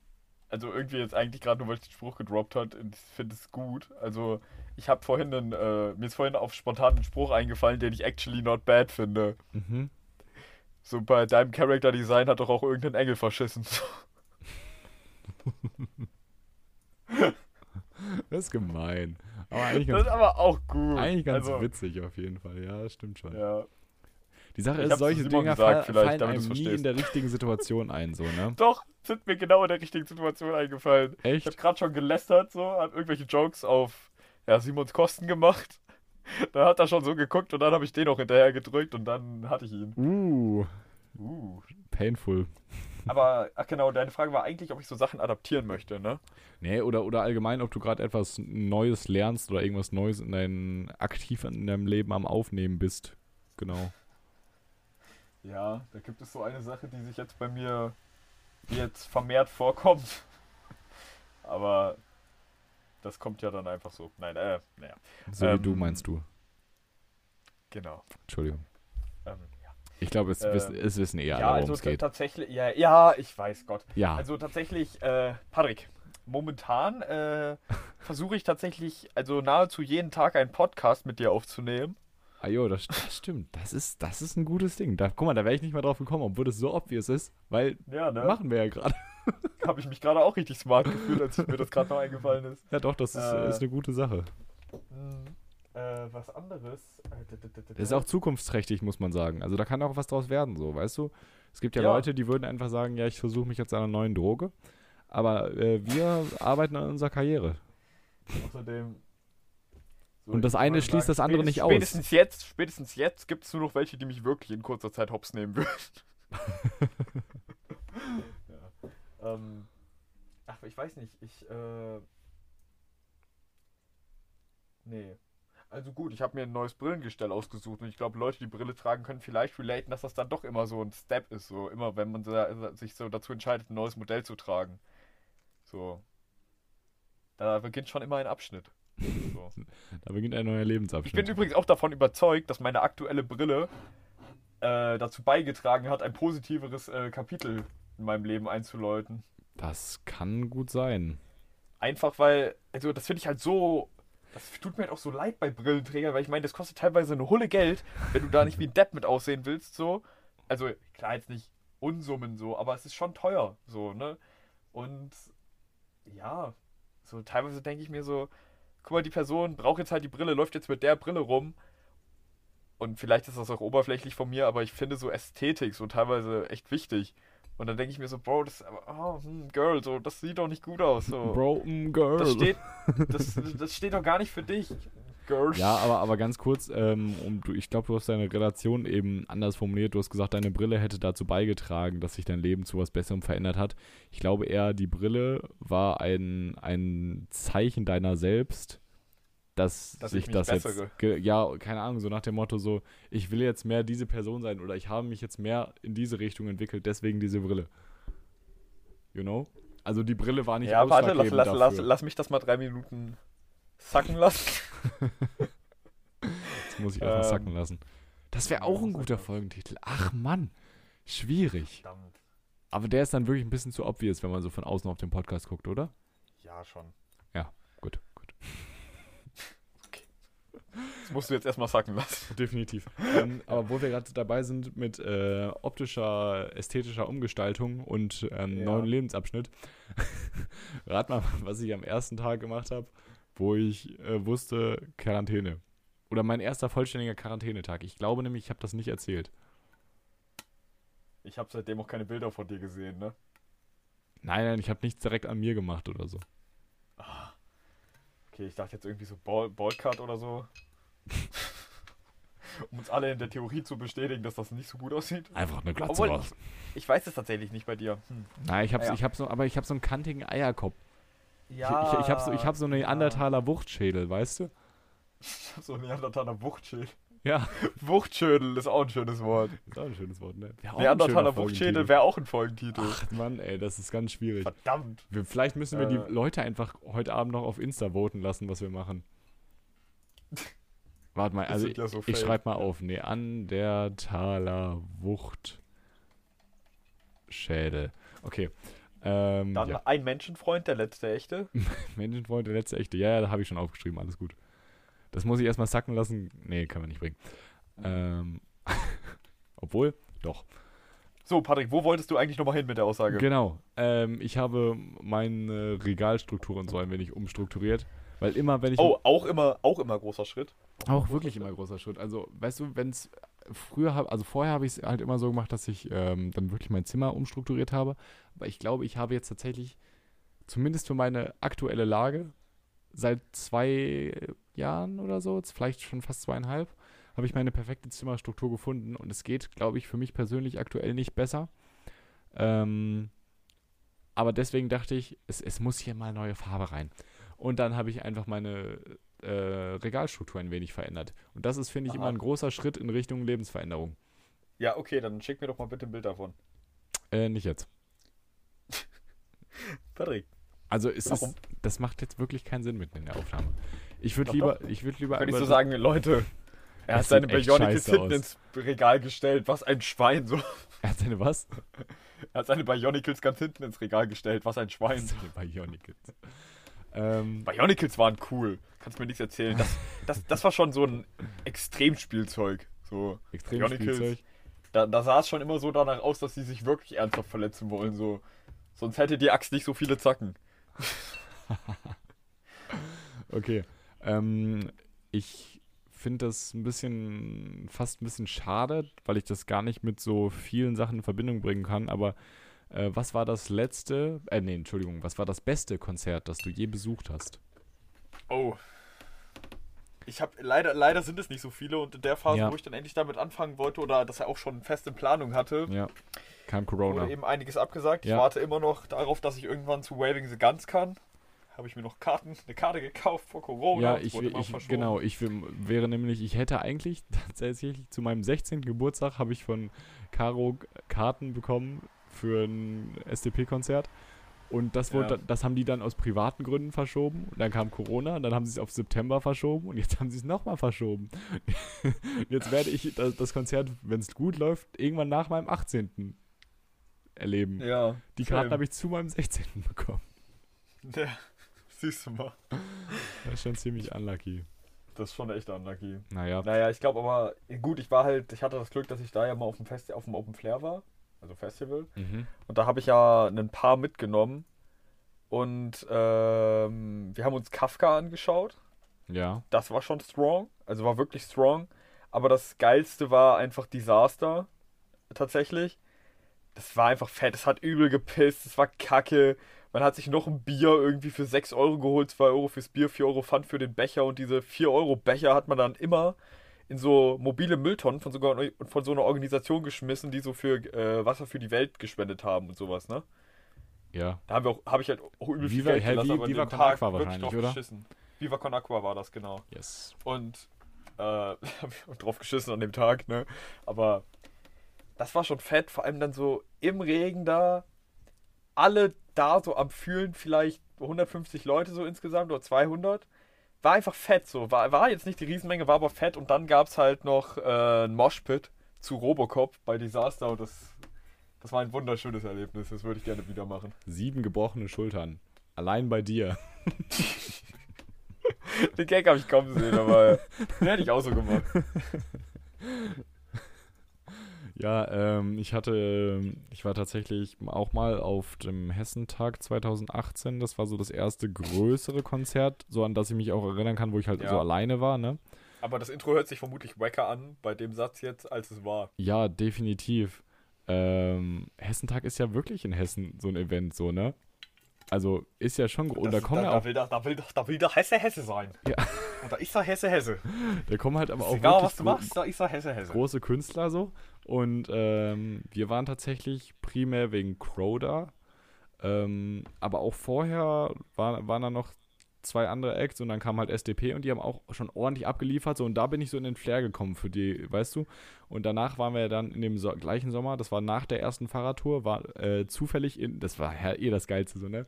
also irgendwie jetzt eigentlich gerade nur, weil ich den Spruch gedroppt hat, ich finde es gut. Also, ich habe vorhin einen, äh, mir ist vorhin auf spontan ein Spruch eingefallen, den ich actually not bad finde. Mhm. So bei deinem Character Design hat doch auch irgendein Engel verschissen. Das ist gemein. Aber eigentlich Das ganz, ist aber auch gut. eigentlich ganz also, witzig auf jeden Fall. Ja, das stimmt schon. Ja. Die Sache Ich ist, solche Dinger gesagt, fall, vielleicht, fallen einem nie in der richtigen Situation ein, so, ne? Doch, sind mir genau in der richtigen Situation eingefallen. Ich Echt? habe gerade schon gelästert, so, hab irgendwelche Jokes auf ja, Simons Kosten gemacht. Da hat er schon so geguckt und dann habe ich den auch hinterher gedrückt und dann hatte ich ihn. Uh, Uh. painful. Aber, ach genau, deine Frage war eigentlich, ob ich so Sachen adaptieren möchte, ne? Nee, oder, oder allgemein, ob du gerade etwas Neues lernst oder irgendwas Neues in dein, aktiv in deinem Leben am Aufnehmen bist. Genau. Ja, da gibt es so eine Sache, die sich jetzt bei mir jetzt vermehrt vorkommt. Aber das kommt ja dann einfach so. Nein, äh, naja, So wie Ähm, du meinst du. genau. Entschuldigung. Ähm. Ich glaube, es, Ähm, wissen- es wissen eher Ja, alle, worum also es geht. tatsächlich, ja, ja, ich weiß Gott. Ja. Also tatsächlich, äh, Patrick, momentan äh, versuche ich tatsächlich, also nahezu jeden Tag einen Podcast mit dir aufzunehmen. Ah jo, das, das stimmt. Das ist, das ist ein gutes Ding. Da, guck mal, da wäre ich nicht mal drauf gekommen, obwohl das so obvious ist, weil Ja, ne? machen wir ja gerade. Habe ich mich gerade auch richtig smart gefühlt, als mir das gerade noch eingefallen ist. Ja doch, das ist, Äh. ist eine gute Sache. Hm, äh, was anderes. Äh, Das ist auch zukunftsträchtig, muss man sagen. Also da kann auch was draus werden, so, weißt du? Es gibt ja, Ja. Leute, die würden einfach sagen, ja, ich versuche mich jetzt an einer neuen Droge. Aber äh, wir arbeiten an unserer Karriere. Außerdem. So, Und das eine schließt das andere nicht aus. Spätestens jetzt, spätestens jetzt gibt es nur noch welche, die mich wirklich in kurzer Zeit hops nehmen würden. ja. ähm, ach, ich weiß nicht, ich, äh. Nee. Also gut, ich habe mir ein neues Brillengestell ausgesucht und ich glaube, Leute, die Brille tragen, können vielleicht relaten, dass das dann doch immer so ein Step ist. So immer, wenn man da, sich so dazu entscheidet, ein neues Modell zu tragen. So. Da beginnt schon immer ein Abschnitt. So. Da beginnt ein neuer Ich bin Lebensabschnitt. übrigens auch davon überzeugt, dass meine aktuelle Brille äh, dazu beigetragen hat, ein positiveres äh, Kapitel in meinem Leben einzuläuten. Das kann gut sein. Einfach weil, also das finde ich halt so, das tut mir halt auch so leid bei Brillenträgern, weil ich meine, das kostet teilweise eine Hulle Geld, wenn du da nicht wie ein Depp mit aussehen willst, so. Also klar, jetzt nicht Unsummen so, aber es ist schon teuer, so, ne? Und ja, so teilweise denke ich mir so, guck mal, die Person braucht jetzt halt die Brille, läuft jetzt mit der Brille rum. Und vielleicht ist das auch oberflächlich von mir, aber ich finde so Ästhetik so teilweise echt wichtig. Und dann denke ich mir so, Bro, das, aber, oh, hm, Girl, so, das sieht doch nicht gut aus. So. Broken Girl. Das steht, das, das steht doch gar nicht für dich, Girl. Ja, aber, aber ganz kurz, ähm, um, du, ich glaube, du hast deine Relation eben anders formuliert. Du hast gesagt, deine Brille hätte dazu beigetragen, dass sich dein Leben zu was Besserem verändert hat. Ich glaube eher, die Brille war ein, ein Zeichen deiner selbst, dass, Dass sich das jetzt, ja, keine Ahnung, so nach dem Motto so, ich will jetzt mehr diese Person sein oder ich habe mich jetzt mehr in diese Richtung entwickelt, deswegen diese Brille. You know? Also die Brille war nicht ja, warte, lass, lass, lass, dafür. lass mich das mal drei Minuten sacken lassen. Das muss ich erstmal Ähm, sacken lassen. Das wäre auch ein ja, guter Folgentitel. Ach Mann, schwierig. Verdammt. Aber der ist dann wirklich ein bisschen zu obvious, wenn man so von außen auf den Podcast guckt, oder? Ja, schon. Gut, gut. Das musst du jetzt erstmal sacken lassen. Definitiv. ähm, aber wo wir gerade dabei sind mit äh, optischer, ästhetischer Umgestaltung und ähm, Ja. neuen Lebensabschnitt, rat mal, was ich am ersten Tag gemacht habe, wo ich äh, wusste, Quarantäne. Oder mein erster vollständiger Quarantänetag. Ich glaube nämlich, ich habe das nicht erzählt. Ich habe seitdem auch keine Bilder von dir gesehen, ne? Nein, nein, ich habe nichts direkt an mir gemacht oder so. Okay, ich dachte jetzt irgendwie so Ball, Ballcut oder so. um uns alle in der Theorie zu bestätigen, dass das nicht so gut aussieht. Einfach eine Glatze Obwohl, raus. Ich weiß es tatsächlich nicht bei dir. Hm. Nein, ich habe Ah, ja. ich hab so, aber ich habe so einen kantigen Eierkopf. Ja. Ich, ich, ich habe so, ich hab so eine Neandertaler Wuchtschädel, weißt du? Ich hab so ein Neandertaler Wuchtschädel. Ja. Wuchtschädel ist auch ein schönes Wort. Ist auch ein schönes Wort, ne? Neandertaler Wuchtschädel wäre auch ein Folgentitel. Ach Mann, ey, das ist ganz schwierig. Verdammt. Wir, vielleicht müssen wir Äh. die Leute einfach heute Abend noch auf Insta voten lassen, was wir machen. Warte mal, also ja so ich fake. schreibe mal auf. Neandertaler Wuchtschädel. Okay. Ähm, Dann ja. ein Menschenfreund, der letzte echte. Menschenfreund, der letzte echte. Ja, ja, da habe ich schon aufgeschrieben, alles gut. Das muss ich erstmal sacken lassen. Nee, kann man nicht bringen. Ähm, obwohl, doch. So, Patrick, wo wolltest du eigentlich nochmal hin mit der Aussage? Genau. Ähm, ich habe meine Regalstruktur und so ein wenig umstrukturiert. Weil immer, wenn ich. Oh, auch immer, auch immer großer Schritt. Auch wirklich immer großer Schritt. Also, weißt du, wenn es früher, hab, also vorher habe ich es halt immer so gemacht, dass ich ähm, dann wirklich mein Zimmer umstrukturiert habe. Aber ich glaube, ich habe jetzt tatsächlich, zumindest für meine aktuelle Lage, seit zwei Jahren oder so, jetzt vielleicht schon fast zweieinhalb, habe ich meine perfekte Zimmerstruktur gefunden. Und es geht, glaube ich, für mich persönlich aktuell nicht besser. Ähm, aber deswegen dachte ich, es, es muss hier mal neue Farbe rein. Und dann habe ich einfach meine äh, Regalstruktur ein wenig verändert. Und das ist, finde ich, Aha. immer ein großer Schritt in Richtung Lebensveränderung. Ja, okay, dann schick mir doch mal bitte ein Bild davon. Äh, nicht jetzt. Patrick, Also es Warum? ist, das macht jetzt wirklich keinen Sinn mitten in der Aufnahme. Ich würde lieber, doch. ich würde lieber könnte ich so sagen, Leute, er hat seine Bionicles hinten aus. ins Regal gestellt. Was ein Schwein, so. Er hat seine was? Er hat seine Bionicles ganz hinten ins Regal gestellt. Was ein Schwein. Seine Bionicles. Ähm, Bionicles waren cool. Kannst mir nichts erzählen. Das, das, das war schon so ein Extremspielzeug. So, Extremspielzeug. Da, da sah es schon immer so danach aus, dass sie sich wirklich ernsthaft verletzen wollen. So. Sonst hätte die Axt nicht so viele Zacken. Okay. Ähm, ich finde das ein bisschen, fast ein bisschen schade, weil ich das gar nicht mit so vielen Sachen in Verbindung bringen kann. Aber äh, was war das letzte, äh, nee, Entschuldigung, was war das beste Konzert, das du je besucht hast? Oh. Ich habe leider, leider sind es nicht so viele und in der Phase, Ja. wo ich dann endlich damit anfangen wollte oder das er auch schon fest in Planung hatte, Ja, kam Corona. wurde eben einiges abgesagt. Ja. Ich warte immer noch darauf, dass ich irgendwann zu Waving the Guns kann. Habe ich mir noch Karten, eine Karte gekauft vor Corona. Ja, ich, ich genau, ich wär- wäre nämlich, ich hätte eigentlich tatsächlich zu meinem 16. Geburtstag habe ich von Caro Karten bekommen für ein SDP-Konzert. Und das, wurde, Ja. das haben die dann aus privaten Gründen verschoben. Und dann kam Corona, und dann haben sie es auf September verschoben und jetzt haben sie es nochmal verschoben. Jetzt werde ich das, das Konzert, wenn es gut läuft, irgendwann nach meinem 18. erleben. Ja. Die Karten habe ich zu meinem 16. bekommen. Ja, siehst du mal. Das ist schon ziemlich unlucky. Das ist schon echt unlucky. Naja, Naja, ich glaube aber, gut, ich war halt, ich hatte das Glück, dass ich da ja mal auf dem, Festi auf dem Open Flair war, also Festival. mhm. Und da habe ich ja ein paar mitgenommen. Und ähm, wir haben uns Kafka angeschaut. ja. Das war schon strong. Also war wirklich strong. Aber das Geilste war einfach Disaster. Tatsächlich. Das war einfach fett. Es hat übel gepisst. Es war kacke. Man hat sich noch ein Bier irgendwie für 6 Euro geholt. 2 Euro fürs Bier, 4 Euro Pfand für den Becher. Und diese 4 Euro Becher hat man dann immer in so mobile Mülltonnen von, sogar, von so einer Organisation geschmissen, die so für äh, Wasser für die Welt gespendet haben und sowas, ne? Ja. Da haben wir auch, habe ich halt auch übel viel Viva- Geld gelassen, aber Viva Con Tag Aqua wahrscheinlich, oder? Geschissen. Viva Con Aqua war das, genau. Yes. Und äh, hab ich auch drauf geschissen an dem Tag, ne? Aber das war schon fett, vor allem dann so im Regen da, alle da so am Fühlen, vielleicht 150 Leute so insgesamt oder 200. War einfach fett so, war, war jetzt nicht die Riesenmenge, war aber fett und dann gab es halt noch äh, ein Moshpit zu Robocop bei Disaster und das, das war ein wunderschönes Erlebnis, das würde ich gerne wieder machen. Sieben gebrochene Schultern. Allein bei dir. Den Gag habe ich kaum gesehen, aber den hätte ich auch so gemacht. Ja, ähm, ich hatte, ich war tatsächlich auch mal auf dem Hessentag 2018. Das war so das erste größere Konzert, so an das ich mich auch erinnern kann, wo ich halt Ja. so alleine war, ne? Aber das Intro hört sich vermutlich wacker an bei dem Satz jetzt, als es war. Ja, definitiv. Ähm, Hessentag ist ja wirklich in Hessen so ein Event, so, ne? Also ist ja schon, und da Das- kommen da, ja da, auch, will doch, da, will doch, da will doch Hesse Hesse sein. Ja. Und da ist er Hesse Hesse. da kommen halt aber auch Egal, was du machst, da ist er Hesse Hesse. große Künstler so. Und ähm, wir waren tatsächlich primär wegen Crow da. Ähm, aber auch vorher war, waren da noch zwei andere Acts und dann kam halt SDP und die haben auch schon ordentlich abgeliefert. So, und da bin ich so in den Flair gekommen für die, weißt du? Und danach waren wir dann in dem so gleichen Sommer, das war nach der ersten Fahrradtour, war äh, zufällig in, das war ja eh das Geilste so, ne?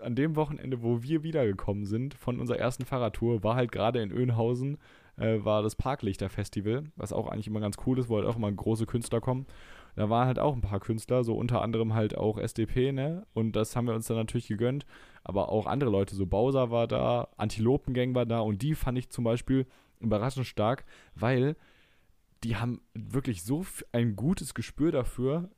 An dem Wochenende, wo wir wiedergekommen sind von unserer ersten Fahrradtour, war halt gerade in Önhausen äh, war das Parklichter-Festival, was auch eigentlich immer ganz cool ist, wo halt auch immer große Künstler kommen. Da waren halt auch ein paar Künstler, so unter anderem halt auch SDP, ne? Und das haben wir uns dann natürlich gegönnt. Aber auch andere Leute, so Bowser war da, Antilopengang war da und die fand ich zum Beispiel überraschend stark, weil die haben wirklich so ein gutes Gespür dafür,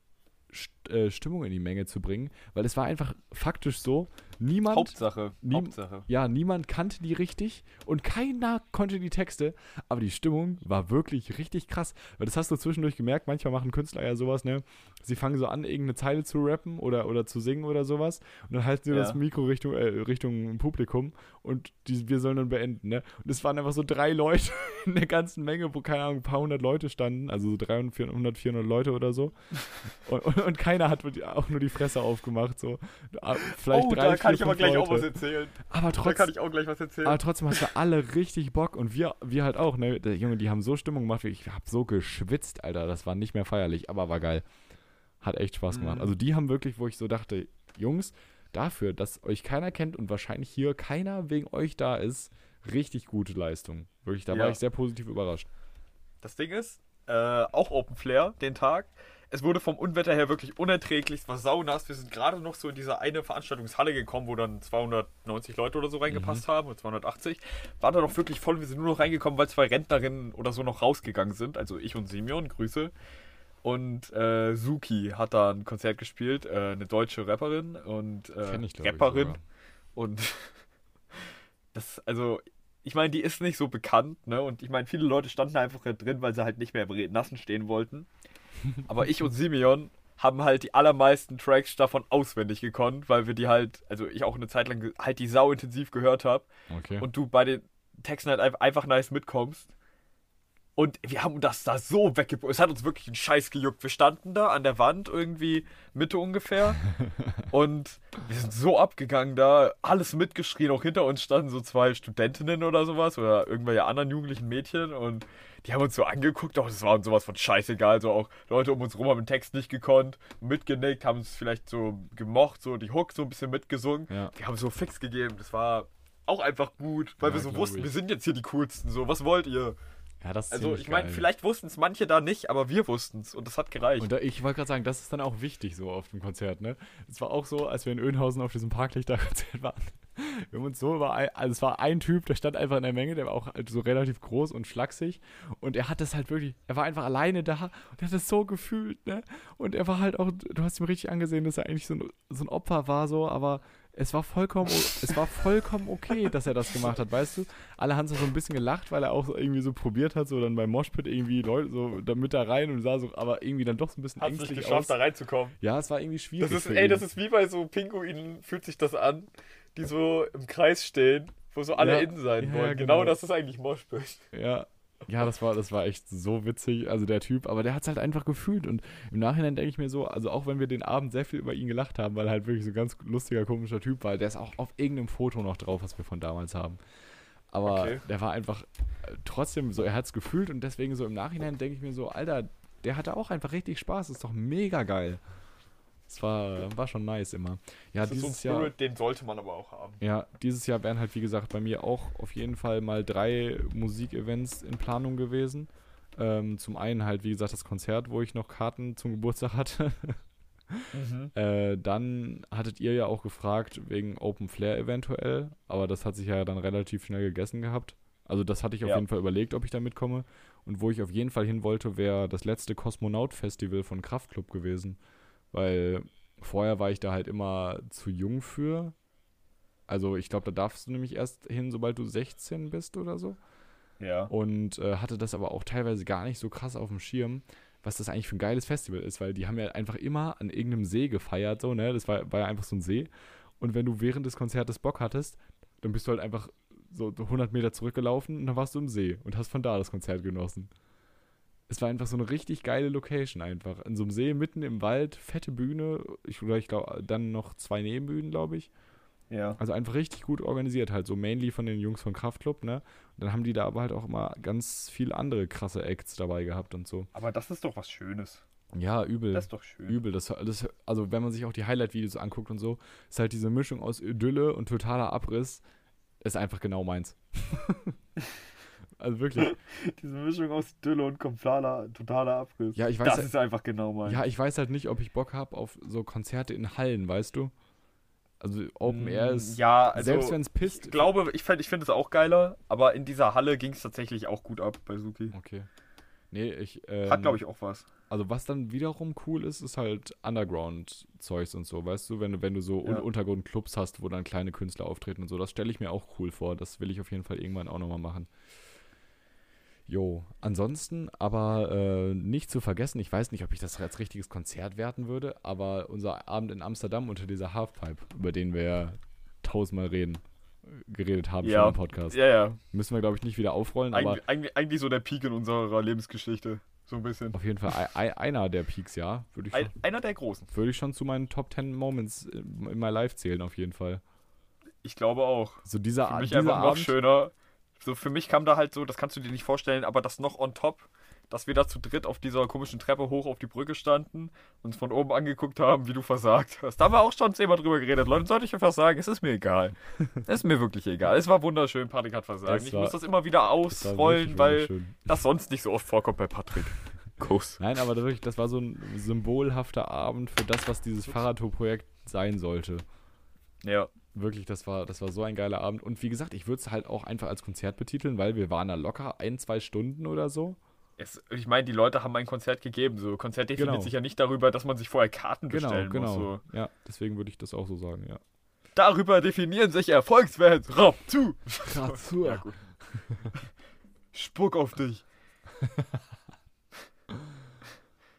äh, Stimmung in die Menge zu bringen, weil es war einfach faktisch so, niemand Hauptsache. Niem- Hauptsache. ja, niemand kannte die richtig und keiner konnte die Texte, aber die Stimmung war wirklich richtig krass. Weil das hast du zwischendurch gemerkt, manchmal machen Künstler ja sowas, ne? Sie fangen so an, irgendeine Zeile zu rappen oder, oder zu singen oder sowas und dann halten sie Ja. das Mikro Richtung, äh, Richtung Publikum und die, wir sollen dann beenden, ne? Und es waren einfach so drei Leute in der ganzen Menge, wo, keine Ahnung, ein paar hundert Leute standen, also so 300, 400, 400 Leute oder so. Und, und, und keiner hat auch nur die Fresse aufgemacht, so. Ah, Vielleicht oh, drei, kann ich aber gleich auch Leute. was erzählen. Aber trotzdem, kann ich auch gleich was erzählen. aber trotzdem hatten wir alle richtig Bock und wir, wir halt auch, ne? Der Junge, die haben so Stimmung gemacht, ich hab so geschwitzt, Alter. Das war nicht mehr feierlich, aber war geil. Hat echt Spaß gemacht. Mhm. Also die haben wirklich, wo ich so dachte, Jungs, dafür, dass euch keiner kennt und wahrscheinlich hier keiner wegen euch da ist, richtig gute Leistung. Wirklich, da war Ja. ich sehr positiv überrascht. Das Ding ist, äh, auch Open Flair, den Tag. Es wurde vom Unwetter her wirklich unerträglich. Es war saunass. Wir sind gerade noch so in diese eine Veranstaltungshalle gekommen, wo dann 290 Leute oder so reingepasst haben, oder 280. War da noch wirklich voll. Wir sind nur noch reingekommen, weil zwei Rentnerinnen oder so noch rausgegangen sind. Also ich und Simeon, Grüße. Und äh, Suki hat da ein Konzert gespielt, äh, eine deutsche Rapperin und äh, ich, Rapperin. und das, also, ich meine, die ist nicht so bekannt, ne? Und ich meine, viele Leute standen einfach da drin, weil sie halt nicht mehr im Nassen stehen wollten. Aber ich und Simeon haben halt die allermeisten Tracks davon auswendig gekonnt, weil wir die halt, also ich auch eine Zeit lang halt die sau intensiv gehört habe Okay. und du bei den Texten halt einfach, einfach nice mitkommst. Und wir haben das da so weggebracht. Es hat uns wirklich einen Scheiß gejuckt. Wir standen da an der Wand irgendwie, Mitte ungefähr. und wir sind so abgegangen da, alles mitgeschrien. Auch hinter uns standen so zwei Studentinnen oder sowas oder irgendwelche anderen jugendlichen Mädchen. Und die haben uns so angeguckt. Auch das war uns sowas von scheißegal. So auch Leute um uns rum haben den Text nicht gekonnt, mitgenickt, haben es vielleicht so gemocht, so die Hook so ein bisschen mitgesungen. Ja. Wir haben so fix gegeben. Das war auch einfach gut, weil Ja, wir so wussten, ich. wir sind jetzt hier die coolsten. So, was wollt ihr? Ja, das ist Also, ich meine, vielleicht wussten es manche da nicht, aber wir wussten es und das hat gereicht. Und da, ich wollte gerade sagen, das ist dann auch wichtig so auf dem Konzert, ne? Es war auch so, als wir in Önhausen auf diesem Parklichter-Konzert waren. Wir haben uns so über ein, also es war ein Typ, der stand einfach in der Menge, der war auch halt so relativ groß und schlaksig und er hat das halt wirklich, er war einfach alleine da und er hat es so gefühlt, ne? Und er war halt auch, du hast ihm richtig angesehen, dass er eigentlich so ein, so ein Opfer war so, aber es war vollkommen, es war vollkommen okay, dass er das gemacht hat, weißt du? Alle haben so ein bisschen gelacht, weil er auch so irgendwie so probiert hat, so dann beim Moshpit irgendwie Leute so mit da rein und sah so, aber irgendwie dann doch so ein bisschen hat es nicht ängstlich geschafft, aus. da reinzukommen. Ja, es war irgendwie schwierig. Das ist, ey, das ist wie bei so Pinguinen, fühlt sich das an, die so im Kreis stehen, wo so alle Ja, innen sein ja, wollen. Genau. genau. das ist eigentlich Moshpit. Ja. Ja, das war, das war echt so witzig. Also der Typ, aber der hat es halt einfach gefühlt. Und im Nachhinein denke ich mir so, also auch wenn wir den Abend sehr viel über ihn gelacht haben, weil er halt wirklich so ein ganz lustiger, komischer Typ war, der ist auch auf irgendeinem Foto noch drauf, was wir von damals haben. Aber Okay. der war einfach äh, trotzdem so, er hat es gefühlt und deswegen so im Nachhinein denke ich mir so, Alter, der hatte auch einfach richtig Spaß, ist doch mega geil. Es war, war schon nice immer. Ja, Das ist so ein dieses Jahr. Spirit, den sollte man aber auch haben. Ja, dieses Jahr wären halt, wie gesagt, bei mir auch auf jeden Fall mal drei Musikevents in Planung gewesen. Ähm, zum einen halt, wie gesagt, das Konzert, wo ich noch Karten zum Geburtstag hatte. Mhm. äh, dann hattet ihr ja auch gefragt wegen Open Flair eventuell, aber das hat sich ja dann relativ schnell gegessen gehabt. Also das hatte ich auf Ja. jeden Fall überlegt, ob ich da mitkomme. Und wo ich auf jeden Fall hin wollte, wäre das letzte Kosmonaut-Festival von Kraftklub gewesen. Weil vorher war ich da halt immer zu jung für. Also ich glaube, da darfst du nämlich erst hin, sobald du 16 bist oder so. Ja. Und äh, hatte das aber auch teilweise gar nicht so krass auf dem Schirm, was das eigentlich für ein geiles Festival ist, weil die haben ja einfach immer an irgendeinem See gefeiert, so, ne? Das war, war ja einfach so ein See. Und wenn du während des Konzertes Bock hattest, dann bist du halt einfach so 100 Meter zurückgelaufen und dann warst du im See und hast von da das Konzert genossen. Es war einfach so eine richtig geile Location einfach. In so einem See, mitten im Wald, fette Bühne, ich, oder ich glaube, dann noch zwei Nebenbühnen, glaube ich. Ja. Also einfach richtig gut organisiert, halt so mainly von den Jungs von Kraftklub, ne? Und dann haben die da aber halt auch immer ganz viele andere krasse Acts dabei gehabt und so. Aber das ist doch was Schönes. Ja, übel. Das ist doch schön. Übel. Das, das, also wenn man sich auch die Highlight-Videos anguckt und so, ist halt diese Mischung aus Idylle und totaler Abriss, ist einfach genau meins. also wirklich. Diese Mischung aus Dülle und kompletter, totaler Abriss. Ja, ich weiß das halt- ist einfach genau mein. Ja, ich weiß halt nicht, ob ich Bock habe auf so Konzerte in Hallen, weißt du? Also Open Air ist, Mm, Ja, also selbst wenn es pisst. ich glaube, ich, fänd- ich finde es auch geiler, aber in dieser Halle ging es tatsächlich auch gut ab bei Suki. Okay. Nee, ich. Ähm, Hat, glaube ich, auch was. Also was dann wiederum cool ist, ist halt Underground-Zeugs und so, weißt du, wenn du, wenn du so Ja. Untergrund-Clubs hast, wo dann kleine Künstler auftreten und so, das stelle ich mir auch cool vor. Das will ich auf jeden Fall irgendwann auch nochmal machen. Jo, ansonsten aber äh, nicht zu vergessen, ich weiß nicht, ob ich das als richtiges Konzert werten würde, aber unser Abend in Amsterdam unter dieser Halfpipe, über den wir ja tausendmal reden, geredet haben Ja. schon im Podcast. Ja, ja. Müssen wir, glaube ich, nicht wieder aufrollen, aber Eigentlich, eigentlich, so der Peak in unserer Lebensgeschichte. So ein bisschen. auf jeden Fall ei- ei- einer der Peaks, ja, würde ich Ein, einer der großen. würde ich schon zu meinen Top 10 Moments in my life zählen, auf jeden Fall. Ich glaube auch. So dieser, Für mich dieser einfach noch Abend, schöner. So für mich kam da halt so, das kannst du dir nicht vorstellen, aber das noch on top, dass wir da zu dritt auf dieser komischen Treppe hoch auf die Brücke standen, uns von oben angeguckt haben, wie du versagt hast. Da haben wir auch schon zehnmal drüber geredet. Leute, sollte ich einfach sagen, es ist mir egal. Es ist mir wirklich egal. Es war wunderschön, Patrick hat versagt. Das Ich war- muss das immer wieder ausrollen, weil wunderschön. das sonst nicht so oft vorkommt bei Patrick. Kuss. Nein, aber wirklich, das war so ein symbolhafter Abend für das, was dieses Fahrradtour-Projekt sein sollte. Ja. Wirklich, das war, das war so ein geiler Abend. Und wie gesagt, ich würde es halt auch einfach als Konzert betiteln, weil wir waren da locker ein, zwei Stunden oder so. Es, ich meine, die Leute haben ein Konzert gegeben. So Konzert definiert Genau. sich ja nicht darüber, dass man sich vorher Karten Genau, bestellen genau. muss. So. Ja, deswegen würde ich das auch so sagen, ja. Darüber definieren sich Erfolgsfans. Rapp zu. Grazur. Ja, gut. Spuck auf dich,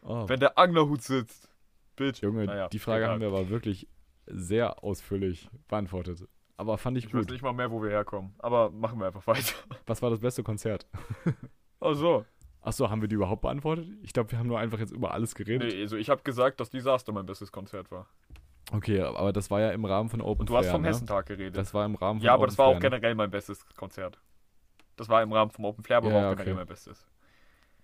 Oh, wenn der Anglerhut sitzt. Bitch. Junge, Naja, die Frage egal. haben wir aber wirklich sehr ausführlich beantwortet. Aber fand ich Ich weiß gut. nicht mal mehr, wo wir herkommen. Aber machen wir einfach weiter. Was war das beste Konzert? Ach so. Achso, haben wir die überhaupt beantwortet? Ich glaube, wir haben nur einfach jetzt über alles geredet. Nee, also ich habe gesagt, dass Disaster mein bestes Konzert war. Okay, aber das war ja im Rahmen von Open Und du hast Fair, vom ne? Hessentag geredet. Das war im Rahmen von ja, aber Open das war auch Fair, ne? generell mein bestes Konzert. Das war im Rahmen vom Open Flair, aber Ja, auch ja, generell okay. mein bestes.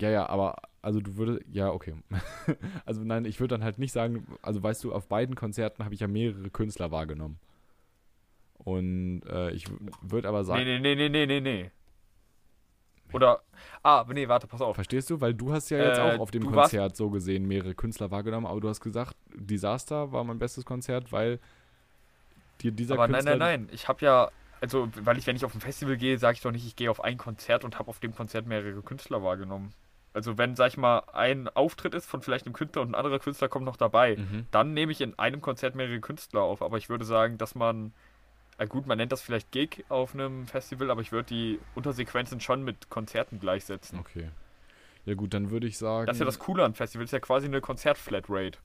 Ja, ja, aber also du würdest, ja, okay. also nein, ich würde dann halt nicht sagen, also weißt du, auf beiden Konzerten habe ich ja mehrere Künstler wahrgenommen. Und äh, ich würde aber sagen, Nee, nee, nee, nee, nee, nee, nee. Oder, ah, nee, warte, pass auf. verstehst du? Weil du hast ja jetzt Äh, auch auf dem Konzert so gesehen mehrere Künstler wahrgenommen, aber du hast gesagt, Disaster war mein bestes Konzert, weil dir dieser Aber nein, Künstler... nein, nein. Ich habe ja, also, weil ich, wenn ich auf ein Festival gehe, sage ich doch nicht, ich gehe auf ein Konzert und habe auf dem Konzert mehrere Künstler wahrgenommen. Also, wenn, sag ich mal, ein Auftritt ist von vielleicht einem Künstler und ein anderer Künstler kommt noch dabei, Mhm. dann nehme ich in einem Konzert mehrere Künstler auf. Aber ich würde sagen, dass man, äh gut, man nennt das vielleicht Gig auf einem Festival, aber ich würde die Untersequenzen schon mit Konzerten gleichsetzen. Okay. Ja gut, dann würde ich sagen... Das ist ja das Coole an Festivals, ist ja quasi eine Konzert-Flatrate.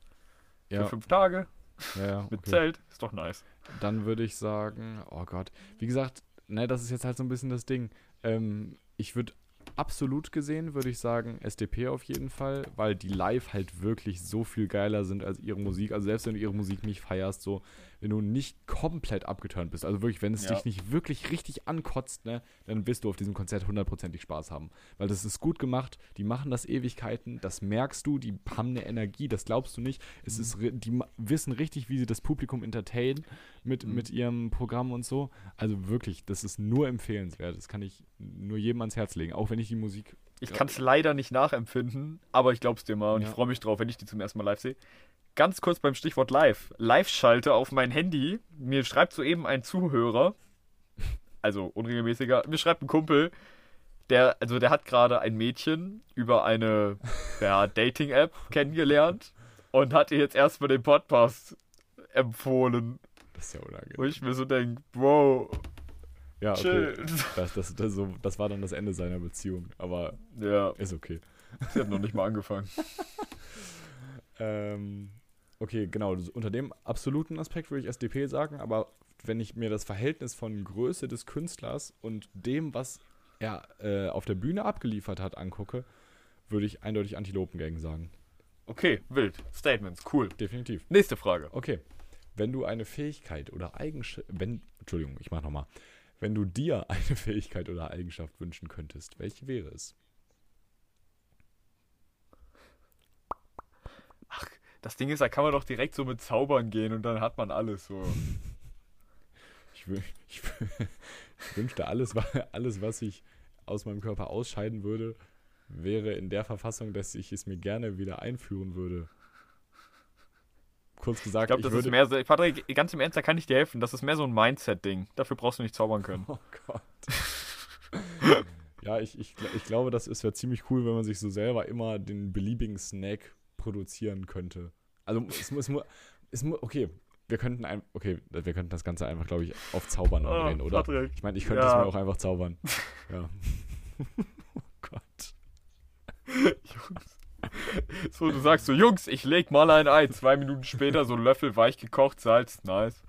ja, Für fünf Tage ja, ja, mit okay. Zelt, ist doch nice. Dann würde ich sagen, oh Gott, wie gesagt, ne, das ist jetzt halt so ein bisschen das Ding. Ähm, ich würde absolut gesehen, würde ich sagen, SDP auf jeden Fall, weil die live halt wirklich so viel geiler sind als ihre Musik. Also selbst wenn du ihre Musik nicht feierst, so, wenn du nicht komplett abgeturnt bist, also wirklich, wenn es Ja. dich nicht wirklich richtig ankotzt, ne, dann wirst du auf diesem Konzert hundertprozentig Spaß haben. Weil das ist gut gemacht, die machen das Ewigkeiten, das merkst du, die haben eine Energie, das glaubst du nicht. Es ist, ri- die wissen richtig, wie sie das Publikum entertainen mit, Mhm. mit ihrem Programm und so. Also wirklich, das ist nur empfehlenswert. Das kann ich nur jedem ans Herz legen, auch wenn ich die Musik. Ich kann es leider nicht nachempfinden, aber ich glaub's dir mal und Ja. ich freue mich drauf, wenn ich die zum ersten Mal live sehe. Ganz kurz beim Stichwort live. Live-Schalte auf mein Handy. Mir schreibt soeben ein Zuhörer, also unregelmäßiger, mir schreibt ein Kumpel, der, also der hat gerade ein Mädchen über eine ja, Dating-App kennengelernt und hat ihr jetzt erstmal den Podcast empfohlen. Das ist ja Wo unangenehm. ich mir so denke, Bro, Ja, okay. Das, das, das, so, das war dann das Ende seiner Beziehung, aber Ja, ist okay. sie hat noch nicht mal angefangen. Ähm, okay, genau. Unter dem absoluten Aspekt würde ich SDP sagen, aber wenn ich mir das Verhältnis von Größe des Künstlers und dem, was er äh, auf der Bühne abgeliefert hat, angucke, würde ich eindeutig Antilopengang sagen. Okay, wild. Statements, cool. Definitiv. Nächste Frage. Okay. Wenn du eine Fähigkeit oder Eigenschaft, wenn, Entschuldigung, ich mach nochmal. Wenn du dir eine Fähigkeit oder Eigenschaft wünschen könntest, welche wäre es? Das Ding ist, da kann man doch direkt so mit Zaubern gehen und dann hat man alles so. Ich, ich, ich wünschte, alles, alles, was ich aus meinem Körper ausscheiden würde, wäre in der Verfassung, dass ich es mir gerne wieder einführen würde. Kurz Ich gesagt, glaube, ich das würde. ist mehr so. Patrick, ganz im Ernst, da kann ich dir helfen. Das ist mehr so ein Mindset-Ding. Dafür brauchst du nicht zaubern können. Oh Gott. ja, ich, ich, ich glaube, das ist ja ziemlich cool, wenn man sich so selber immer den beliebigen Snack produzieren könnte. Also es muss, es muss, okay, wir könnten ein, okay, wir könnten das Ganze einfach, glaube ich, auf Zaubern Oh, umdrehen, oder? Patrick. Ich meine, ich könnte Ja. es mir auch einfach zaubern. ja. oh Gott. So, du sagst so, Jungs, ich leg mal ein Ei. Zwei Minuten später so ein Löffel weich gekocht, Salz, nice.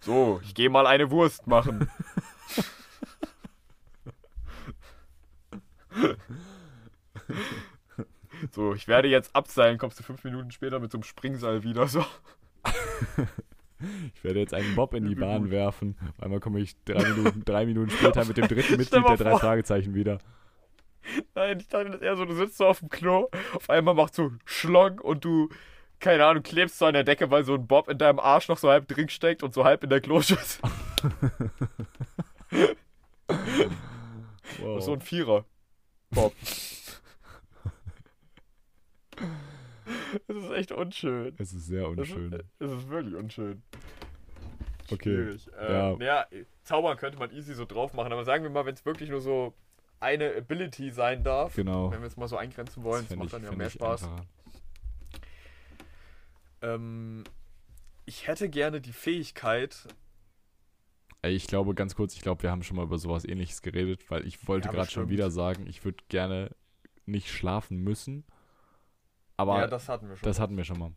So, ich gehe mal eine Wurst machen. So, ich werde jetzt abseilen, kommst du fünf Minuten später mit so einem Springseil wieder so. Ich werde jetzt einen Bob in die Bahn werfen. Einmal komme ich drei Minuten, drei Minuten später mit dem dritten Mitglied der drei. Fragezeichen wieder. Nein, ich dachte das eher so, du sitzt so auf dem Klo, auf einmal macht so Schlong und du, keine Ahnung, klebst so an der Decke, weil so ein Bob in deinem Arsch noch so halb drin steckt und so halb in der Kloschüssel. Wow. So ein Vierer. Bob. Es ist echt unschön. Es ist sehr Das ist- unschön. Es ist wirklich unschön. Okay. Äh, ja. Naja, zaubern könnte man easy so drauf machen, aber sagen wir mal, wenn es wirklich nur so eine Ability sein darf, Genau. wenn wir es mal so eingrenzen wollen, das fänd macht ich- dann ja mehr Spaß. Ähm, ich hätte gerne die Fähigkeit, Ey, ich glaube, ganz kurz, ich glaube, wir haben schon mal über sowas ähnliches geredet, weil ich wollte Ja, gerade schon wieder sagen, ich würde gerne nicht schlafen müssen. Aber ja, das, das hatten wir schon. hatten wir schon mal.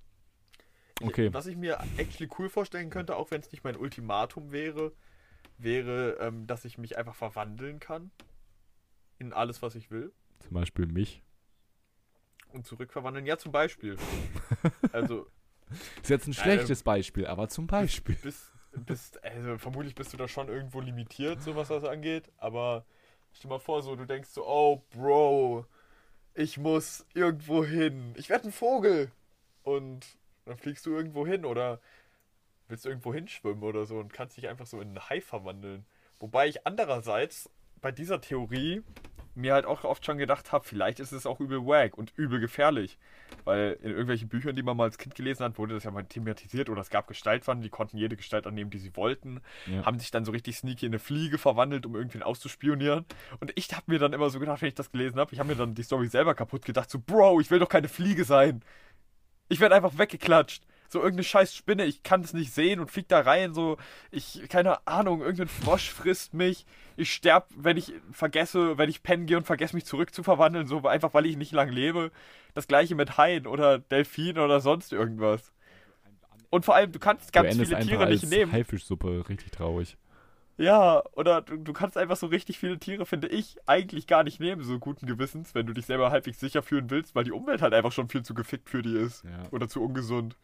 Okay. Was ich mir actually cool vorstellen könnte, auch wenn es nicht mein Ultimatum wäre, wäre, ähm, dass ich mich einfach verwandeln kann in alles, was ich will. Zum Beispiel mich. Und zurückverwandeln. Ja, zum Beispiel. also, Ist jetzt ein schlechtes Beispiel, aber zum Beispiel. bist, bist, also vermutlich bist du da schon irgendwo limitiert, so was das angeht. Aber stell mal vor, so du denkst so, oh Bro, ich muss irgendwo hin. Ich werde ein Vogel. Und dann fliegst du irgendwo hin oder willst irgendwo hinschwimmen oder so und kannst dich einfach so in einen Hai verwandeln. Wobei ich andererseits bei dieser Theorie mir halt auch oft schon gedacht habe, vielleicht ist es auch übel wack und übel gefährlich. Weil in irgendwelchen Büchern, die man mal als Kind gelesen hat, wurde das ja mal thematisiert oder es gab Gestaltwandel, die konnten jede Gestalt annehmen, die sie wollten, Ja. haben sich dann so richtig sneaky in eine Fliege verwandelt, um irgendwen auszuspionieren. Und ich habe mir dann immer so gedacht, wenn ich das gelesen habe, ich habe mir dann die Story selber kaputt gedacht, so, Bro, ich will doch keine Fliege sein. Ich werde einfach weggeklatscht. So irgendeine scheiß Spinne, ich kann es nicht sehen und flieg da rein, so, ich, keine Ahnung, irgendein Frosch frisst mich. Ich sterb, wenn ich vergesse, wenn ich pennen gehe und vergesse mich zurück zu verwandeln, so einfach weil ich nicht lang lebe. Das gleiche mit Haien oder Delfinen oder sonst irgendwas. Und vor allem, du kannst ganz du viele Tiere nicht nehmen. Haifischsuppe, richtig traurig. Ja, oder du, du kannst einfach so richtig viele Tiere, finde ich, eigentlich gar nicht nehmen, so guten Gewissens, wenn du dich selber halbwegs sicher fühlen willst, weil die Umwelt halt einfach schon viel zu gefickt für die ist. Ja. Oder zu ungesund.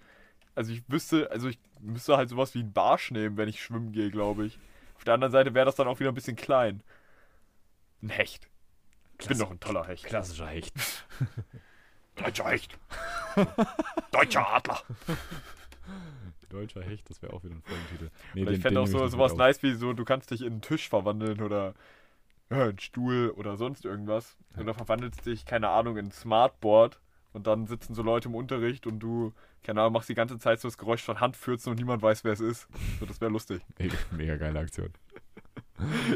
Also ich wüsste, also ich müsste halt sowas wie einen Barsch nehmen, wenn ich schwimmen gehe, glaube ich. Auf der anderen Seite wäre das dann auch wieder ein bisschen klein. Ein Hecht. Ich bin doch ein toller Hecht. Klassischer Hecht. Deutscher Hecht. Deutscher Adler. Deutscher Hecht, das wäre auch wieder ein Folgentitel. Nee, den- ich fände auch so, sowas nice wie so, du kannst dich in einen Tisch verwandeln oder ja, einen Stuhl oder sonst irgendwas. Oder verwandelst dich, keine Ahnung, in ein Smartboard und dann sitzen so Leute im Unterricht und du, keine Ahnung, machst die ganze Zeit so das Geräusch von Handfürzen und niemand weiß, wer es ist. So, das wäre lustig. Mega, mega geile Aktion.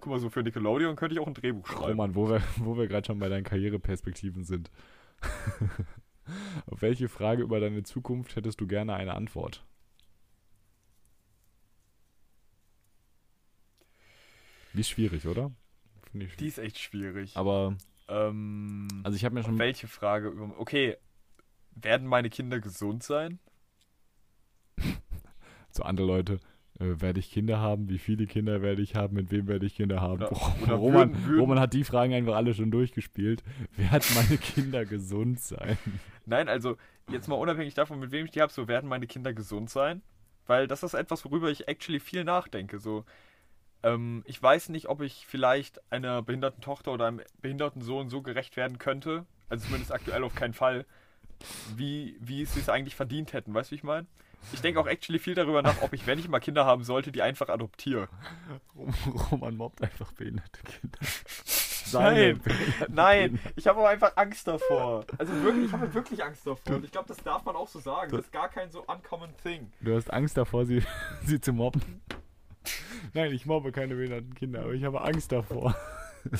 Guck mal, so für Nickelodeon könnte ich auch ein Drehbuch schreiben. Roman, wo wir, wo wir gerade schon bei deinen Karriereperspektiven sind. Auf welche Frage über deine Zukunft hättest du gerne eine Antwort? Die ist schwierig, oder? Finde ich. Die ist echt schwierig. Aber, ähm, also ich habe mir schon. welche Frage über. Okay, werden meine Kinder gesund sein? So andere Leute, äh, werde ich Kinder haben? Wie viele Kinder werde ich haben? Mit wem werde ich Kinder haben? Oder- Boah, oder Roman, würden- würden- Roman hat die Fragen einfach alle schon durchgespielt. Werden meine Kinder gesund sein? Nein, also jetzt mal unabhängig davon, mit wem ich die habe, so werden meine Kinder gesund sein. Weil das ist etwas, worüber ich actually viel nachdenke. So, ähm, ich weiß nicht, ob ich vielleicht einer behinderten Tochter oder einem behinderten Sohn so gerecht werden könnte, also zumindest aktuell auf keinen Fall, wie, wie sie es eigentlich verdient hätten. Weißt du, wie ich meine? Ich denke auch actually viel darüber nach, ob ich, wenn ich mal Kinder haben sollte, die einfach adoptiere. Roman mobbt einfach behinderte Kinder. Nein, behinderten nein, Kinder. ich habe aber einfach Angst davor. Also wirklich, ich habe wirklich Angst davor. Und ich glaube, das darf man auch so sagen. Das ist gar kein so uncommon thing. Du hast Angst davor, sie, sie zu mobben. Nein, ich mobbe keine behinderten Kinder, aber ich habe Angst davor.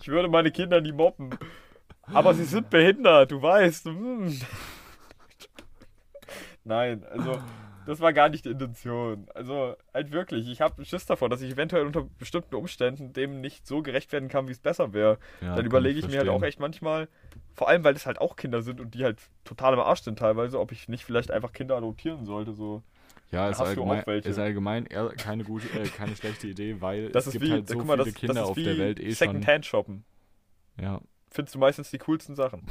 Ich würde meine Kinder nie mobben. Aber sie sind behindert, du weißt. Hm. Nein, also das war gar nicht die Intention. Also halt wirklich, ich habe Schiss davor, dass ich eventuell unter bestimmten Umständen dem nicht so gerecht werden kann, wie es besser wäre. Ja, Dann überlege ich mir halt auch echt manchmal, vor allem weil es halt auch Kinder sind und die halt total im Arsch sind teilweise, ob ich nicht vielleicht einfach Kinder adoptieren sollte. So. Ja, ist allgemein, ist allgemein keine gute, äh, keine schlechte Idee, weil Das es ist gibt wie, halt so mal, viele das, Kinder das ist auf der Welt eh schon. Secondhand shoppen. Ja. Findest du meistens die coolsten Sachen.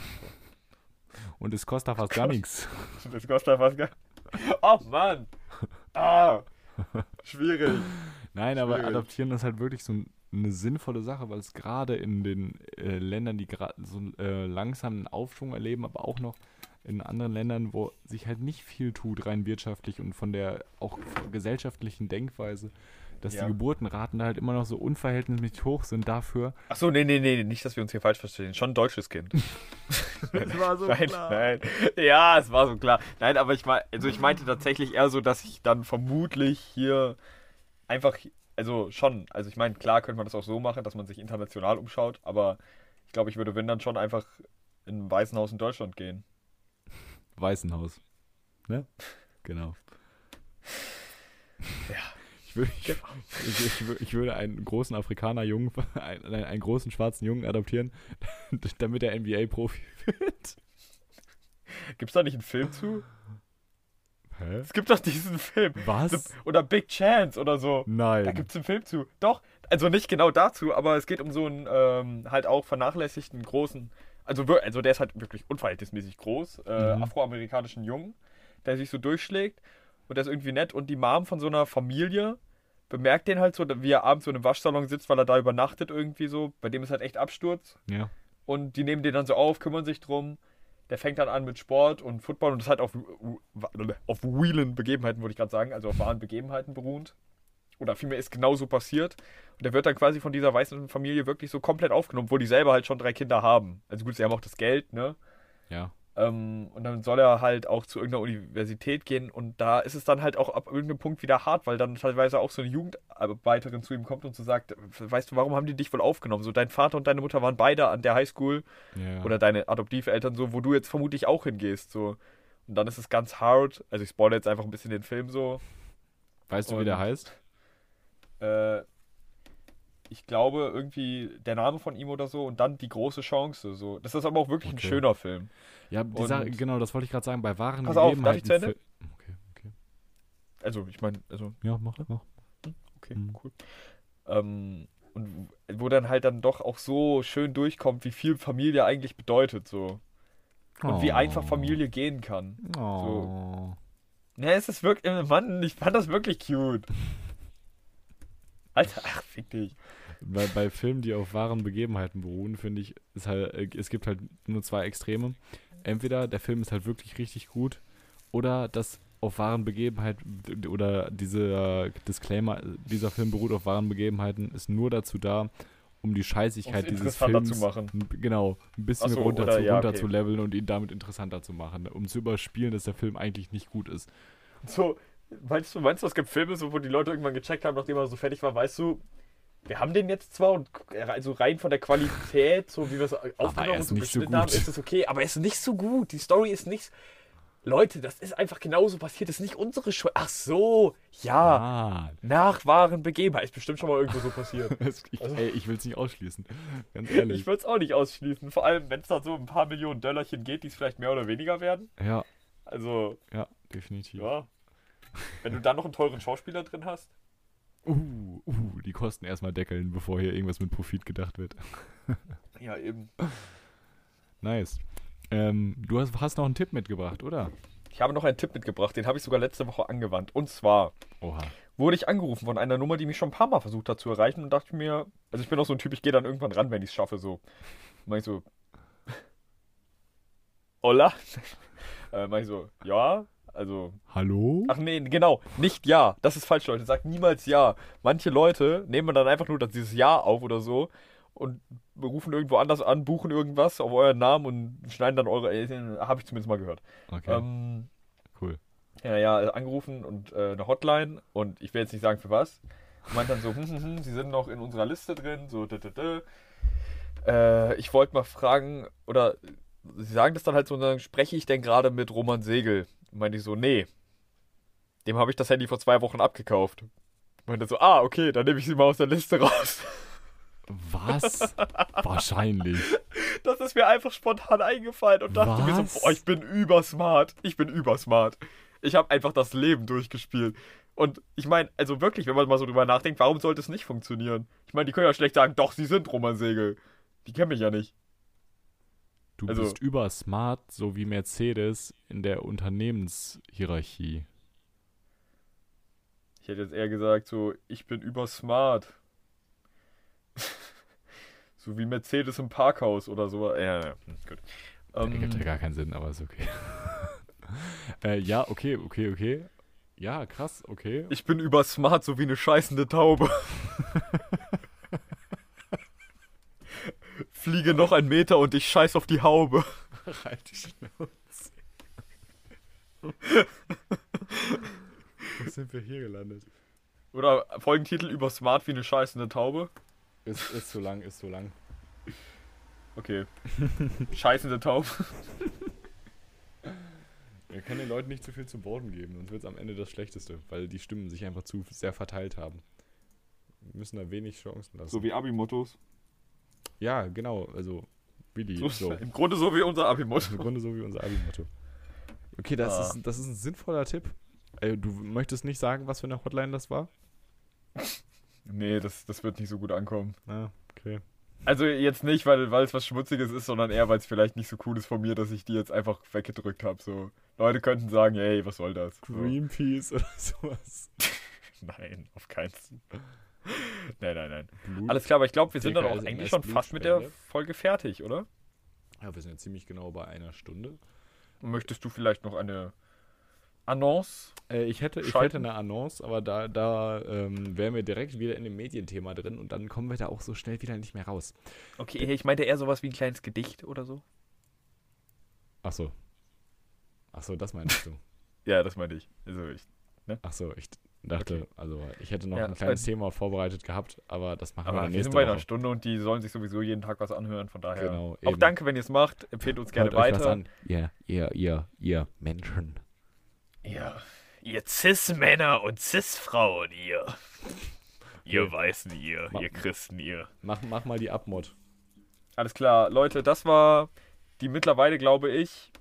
Und es kostet fast gar nichts. Das kostet fast gar Oh Mann! Ah! Schwierig. Nein, aber Schwierig. adoptieren ist halt wirklich so ein, eine sinnvolle Sache, weil es gerade in den äh, Ländern, die gerade so äh, langsam einen Aufschwung erleben, aber auch noch in anderen Ländern, wo sich halt nicht viel tut, rein wirtschaftlich und von der auch gesellschaftlichen Denkweise, dass Ja. die Geburtenraten da halt immer noch so unverhältnismäßig hoch sind dafür. Achso, nee, nee, nee, nicht, dass wir uns hier falsch verstehen. Schon ein deutsches Kind. Das war so nein, nein. Ja, es war so klar. Nein, aber ich also ich meinte tatsächlich eher so, dass ich dann vermutlich hier einfach, also schon, also ich meine, klar könnte man das auch so machen, dass man sich international umschaut, aber ich glaube, ich würde, wenn dann schon einfach in ein Waisenhaus in Deutschland gehen. Weißenhaus. Ne? Genau. Ja. Ich würde, ich, ich, ich, wür- ich würde einen großen Afrikaner-Jungen, einen, einen, großen schwarzen Jungen adoptieren, damit er NBA-Profi wird. Gibt's da nicht einen Film zu? Hä? Es gibt doch diesen Film. Was? Oder Big Chance oder so. Da Nein. gibt es einen Film zu. Doch, also nicht genau dazu, aber es geht um so einen ähm, halt auch vernachlässigten großen, also, also der ist halt wirklich unverhältnismäßig groß, äh, Mhm. afroamerikanischen Jungen, der sich so durchschlägt und der ist irgendwie nett und die Mom von so einer Familie bemerkt den halt so, wie er abends so in einem Waschsalon sitzt, weil er da übernachtet irgendwie so. Bei dem ist halt echt Absturz Ja. und die nehmen den dann so auf, kümmern sich drum. Der fängt dann an mit Sport und Football und das halt auf, auf realen Begebenheiten, würde ich gerade sagen, also auf wahren Begebenheiten beruhend. Oder vielmehr ist genauso passiert. Und der wird dann quasi von dieser weißen Familie wirklich so komplett aufgenommen, obwohl die selber halt schon drei Kinder haben. Also gut, sie haben auch das Geld, ne? Ja. Ähm, und dann soll er halt auch zu irgendeiner Universität gehen und da ist es dann halt auch ab irgendeinem Punkt wieder hart, weil dann teilweise auch so eine Jugendarbeiterin zu ihm kommt und so sagt, weißt du, warum haben die dich wohl aufgenommen? So, dein Vater und deine Mutter waren beide an der Highschool ja. oder deine Adoptiveltern so, wo du jetzt vermutlich auch hingehst, so. Und dann ist es ganz hart, also ich spoilere jetzt einfach ein bisschen den Film so. weißt du, wie der und- heißt? Äh, ich glaube irgendwie der Name von ihm oder so und dann die große Chance, so. Das ist aber auch wirklich Okay. ein schöner Film. Ja, Sache, genau, das wollte ich gerade sagen. Bei wahren Pass auf, darf ich zu Ende? Okay, okay. Also, ich meine, also Ja, mach, mach. Okay, Mhm. cool. Ähm, und wo dann halt dann doch auch so schön durchkommt, wie viel Familie eigentlich bedeutet, so. Und wie einfach Familie gehen kann. Oh. Ne, es ist wirklich, äh, Mann, ich fand das wirklich cute. Alter, ach, fick dich. Bei, bei Filmen, die auf wahren Begebenheiten beruhen, finde ich, ist halt, äh, es gibt halt nur zwei Extreme. Entweder der Film ist halt wirklich richtig gut oder das auf wahren Begebenheiten oder dieser Disclaimer, dieser Film beruht auf wahren Begebenheiten, ist nur dazu da, um die Scheißigkeit dieses Films zu machen. genau ein bisschen so, runter, oder- zu, ja, runter okay. zu leveln und ihn damit interessanter zu machen, um zu überspielen, dass der Film eigentlich nicht gut ist. So, meinst du, meinst du, es gibt Filme, so, wo die Leute irgendwann gecheckt haben, nachdem er so fertig war, weißt du, wir haben den jetzt zwar und also rein von der Qualität, so wie wir es aufgenommen und ist so geschnitten haben, ist es okay, aber er ist nicht so gut. Die Story ist nicht. Leute, das ist einfach genauso passiert. Das ist nicht unsere Schuld. Ach so, ja. Ah, Nach wahren Begebenheiten. Ist bestimmt schon mal irgendwo so passiert. ich, Also- ey, ich will es nicht ausschließen. Ganz ehrlich. Ich würde es auch nicht ausschließen. Vor allem, wenn es da so ein paar Millionen Döllerchen geht, die es vielleicht mehr oder weniger werden. ja, Also, ja, definitiv. ja. Wenn du dann noch einen teuren Schauspieler drin hast. Uh, uh, die Kosten erstmal deckeln, bevor hier irgendwas mit Profit gedacht wird. Ja, eben. Nice. Ähm, du hast, hast noch einen Tipp mitgebracht, oder? Ich habe noch einen Tipp mitgebracht, den habe ich sogar letzte Woche angewandt. Und zwar Oha. wurde ich angerufen von einer Nummer, die mich schon ein paar Mal versucht hat zu erreichen und dachte mir, also ich bin auch so ein Typ, ich gehe dann irgendwann ran, wenn ich es schaffe, so. Mach ich so, Hola? äh, mach ich so, ja, also, Hallo? ach nee, genau, nicht ja, das ist falsch, Leute, sagt niemals ja. Manche Leute nehmen dann einfach nur dieses Ja auf oder so und rufen irgendwo anders an, buchen irgendwas auf euren Namen und schneiden dann eure, äh, habe ich zumindest mal gehört. Okay, Ähm, cool. ja, ja, angerufen und äh, eine Hotline und ich will jetzt nicht sagen für was. Meint dann so, hm, hm, hm, Sie sind noch in unserer Liste drin, so, d, d, d. Äh, ich wollte mal fragen, oder Sie sagen das dann halt so, und dann spreche ich denn gerade mit Roman Segel? Meinte ich so, nee. Dem habe ich das Handy vor zwei Wochen abgekauft. Meinte so, ah, okay, dann nehme ich sie mal aus der Liste raus. Was? Wahrscheinlich. Das ist mir einfach spontan eingefallen und dachte mir Was? so, boah, ich bin übersmart. Ich bin übersmart. Ich habe einfach das Leben durchgespielt. Und ich meine, also wirklich, wenn man mal so drüber nachdenkt, warum sollte es nicht funktionieren? Ich meine, die können ja schlecht sagen, doch, sie sind Roman Segel. Die kennen mich ja nicht. Du Also- bist übersmart, so wie Mercedes in der Unternehmenshierarchie. Ich hätte jetzt eher gesagt, so, ich bin übersmart. so wie Mercedes im Parkhaus oder so. Ja, ja, hm, gut. Ähm, Ergibt ja gar keinen Sinn, aber ist okay. äh, ja, okay, okay, okay. Ja, krass, okay. Ich bin über smart so wie eine scheißende Taube. Fliege noch einen Meter und ich scheiß auf die Haube. Halt die Schnauze. Wo sind wir hier gelandet? Oder Folgentitel über smart wie eine scheißende Taube. Ist, ist zu lang, ist zu lang. Okay. Scheißende Taube. Wir können den Leuten nicht zu viel zu Boden geben, sonst wird es am Ende das Schlechteste, weil die Stimmen sich einfach zu sehr verteilt haben. Wir müssen da wenig Chancen lassen. So wie Abimottos. Ja, genau, also Willi, So, so. Im Grunde so wie unser Abimotto. Im Grunde so wie unser Abi-Motto. Okay, das, Ah. ist, das ist ein sinnvoller Tipp. Äh, du möchtest nicht sagen, was für eine Hotline das war? Nee, das, das wird nicht so gut ankommen. Ah, okay. Also jetzt nicht, weil, weil es was Schmutziges ist, sondern eher, weil es vielleicht nicht so cool ist von mir, dass ich die jetzt einfach weggedrückt habe. So. Leute könnten sagen, ey, was soll das? So. Greenpeace oder sowas. Nein, auf keinen Fall. Nein, nein, nein. Blut. Alles klar, aber ich glaube, wir sind dann auch eigentlich schon fast mit der. Folge fertig, oder? Ja, wir sind ja ziemlich genau bei einer Stunde. Möchtest du vielleicht noch eine Annonce? Äh, ich hätte, ich hätte eine Annonce, aber da, da ähm, wären wir direkt wieder in dem Medienthema drin und dann kommen wir da auch so schnell wieder nicht mehr raus. Okay, ich meinte eher sowas wie ein kleines Gedicht oder so. Ach so. Ach so, das meinst du. Ja, das meinte ich. Also ich. Ach so, ich dachte, Okay. also ich hätte noch Ja, ein kleines äh, Thema vorbereitet gehabt, aber das machen wir Aber wir nächste sind bei einer Woche. Stunde und die sollen sich sowieso jeden Tag was anhören, von daher. Genau, Auch danke, wenn ihr es macht. Empfehlt uns gerne Hört weiter. Ihr, ihr, ihr, ihr Menschen. Ja. Ihr Cis-Männer und Cis-Frauen, ihr. Ihr Okay. Weißen, ihr. Ma- Ihr Christen, ihr. Mach, mach mal die Abmod. Alles klar, Leute, das war die mittlerweile, glaube ich,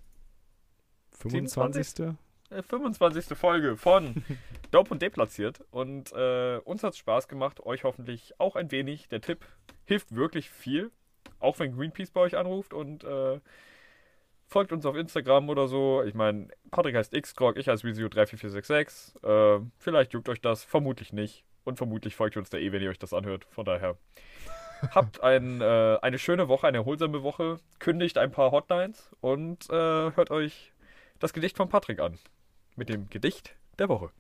25. äh, 25. Folge von Dope und Deplatziert. Und äh, uns hat es Spaß gemacht, euch hoffentlich auch ein wenig. Der Tipp hilft wirklich viel, auch wenn Greenpeace bei euch anruft und äh, folgt uns auf Instagram oder so. Ich meine, Patrick heißt Xgrog, ich heiße Visio34466. Äh, vielleicht juckt euch das, vermutlich nicht. Und vermutlich folgt ihr uns da eh, wenn ihr euch das anhört. Von daher. Habt ein, äh, eine schöne Woche, eine erholsame Woche. Kündigt ein paar Hotlines und äh, hört euch das Gedicht von Patrick an. Mit dem Gedicht der Woche.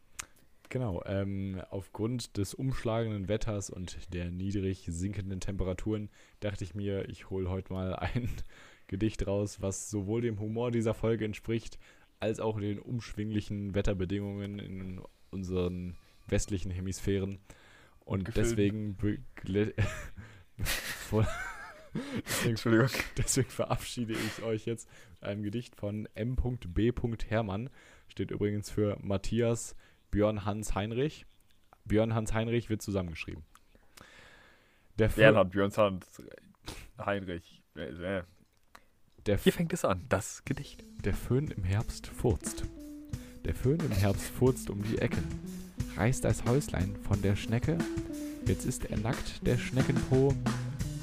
Genau, ähm, aufgrund des umschlagenden Wetters und der niedrig sinkenden Temperaturen dachte ich mir, ich hole heute mal ein Gedicht raus, was sowohl dem Humor dieser Folge entspricht, als auch den umschwinglichen Wetterbedingungen in unseren westlichen Hemisphären. Und Gefilmt. deswegen, deswegen, deswegen verabschiede ich euch jetzt mit einem Gedicht von M.B. Hermann. Steht übrigens für Matthias Björn Hans Heinrich. Björn Hans Heinrich wird zusammengeschrieben. Der, Bernhard Björnshand Heinrich. Äh, äh. der, Hier fängt es an, das Gedicht. der Föhn im Herbst furzt. Der Föhn im Herbst furzt um die Ecken, reißt das Häuslein von der Schnecke. Jetzt ist er nackt, der Schneckenpo,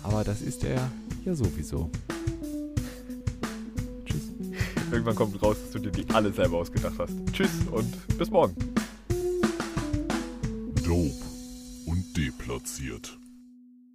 aber das ist er ja sowieso. Irgendwann kommt raus, dass du dir die alle selber ausgedacht hast. Tschüss und bis morgen. Dope und deplatziert.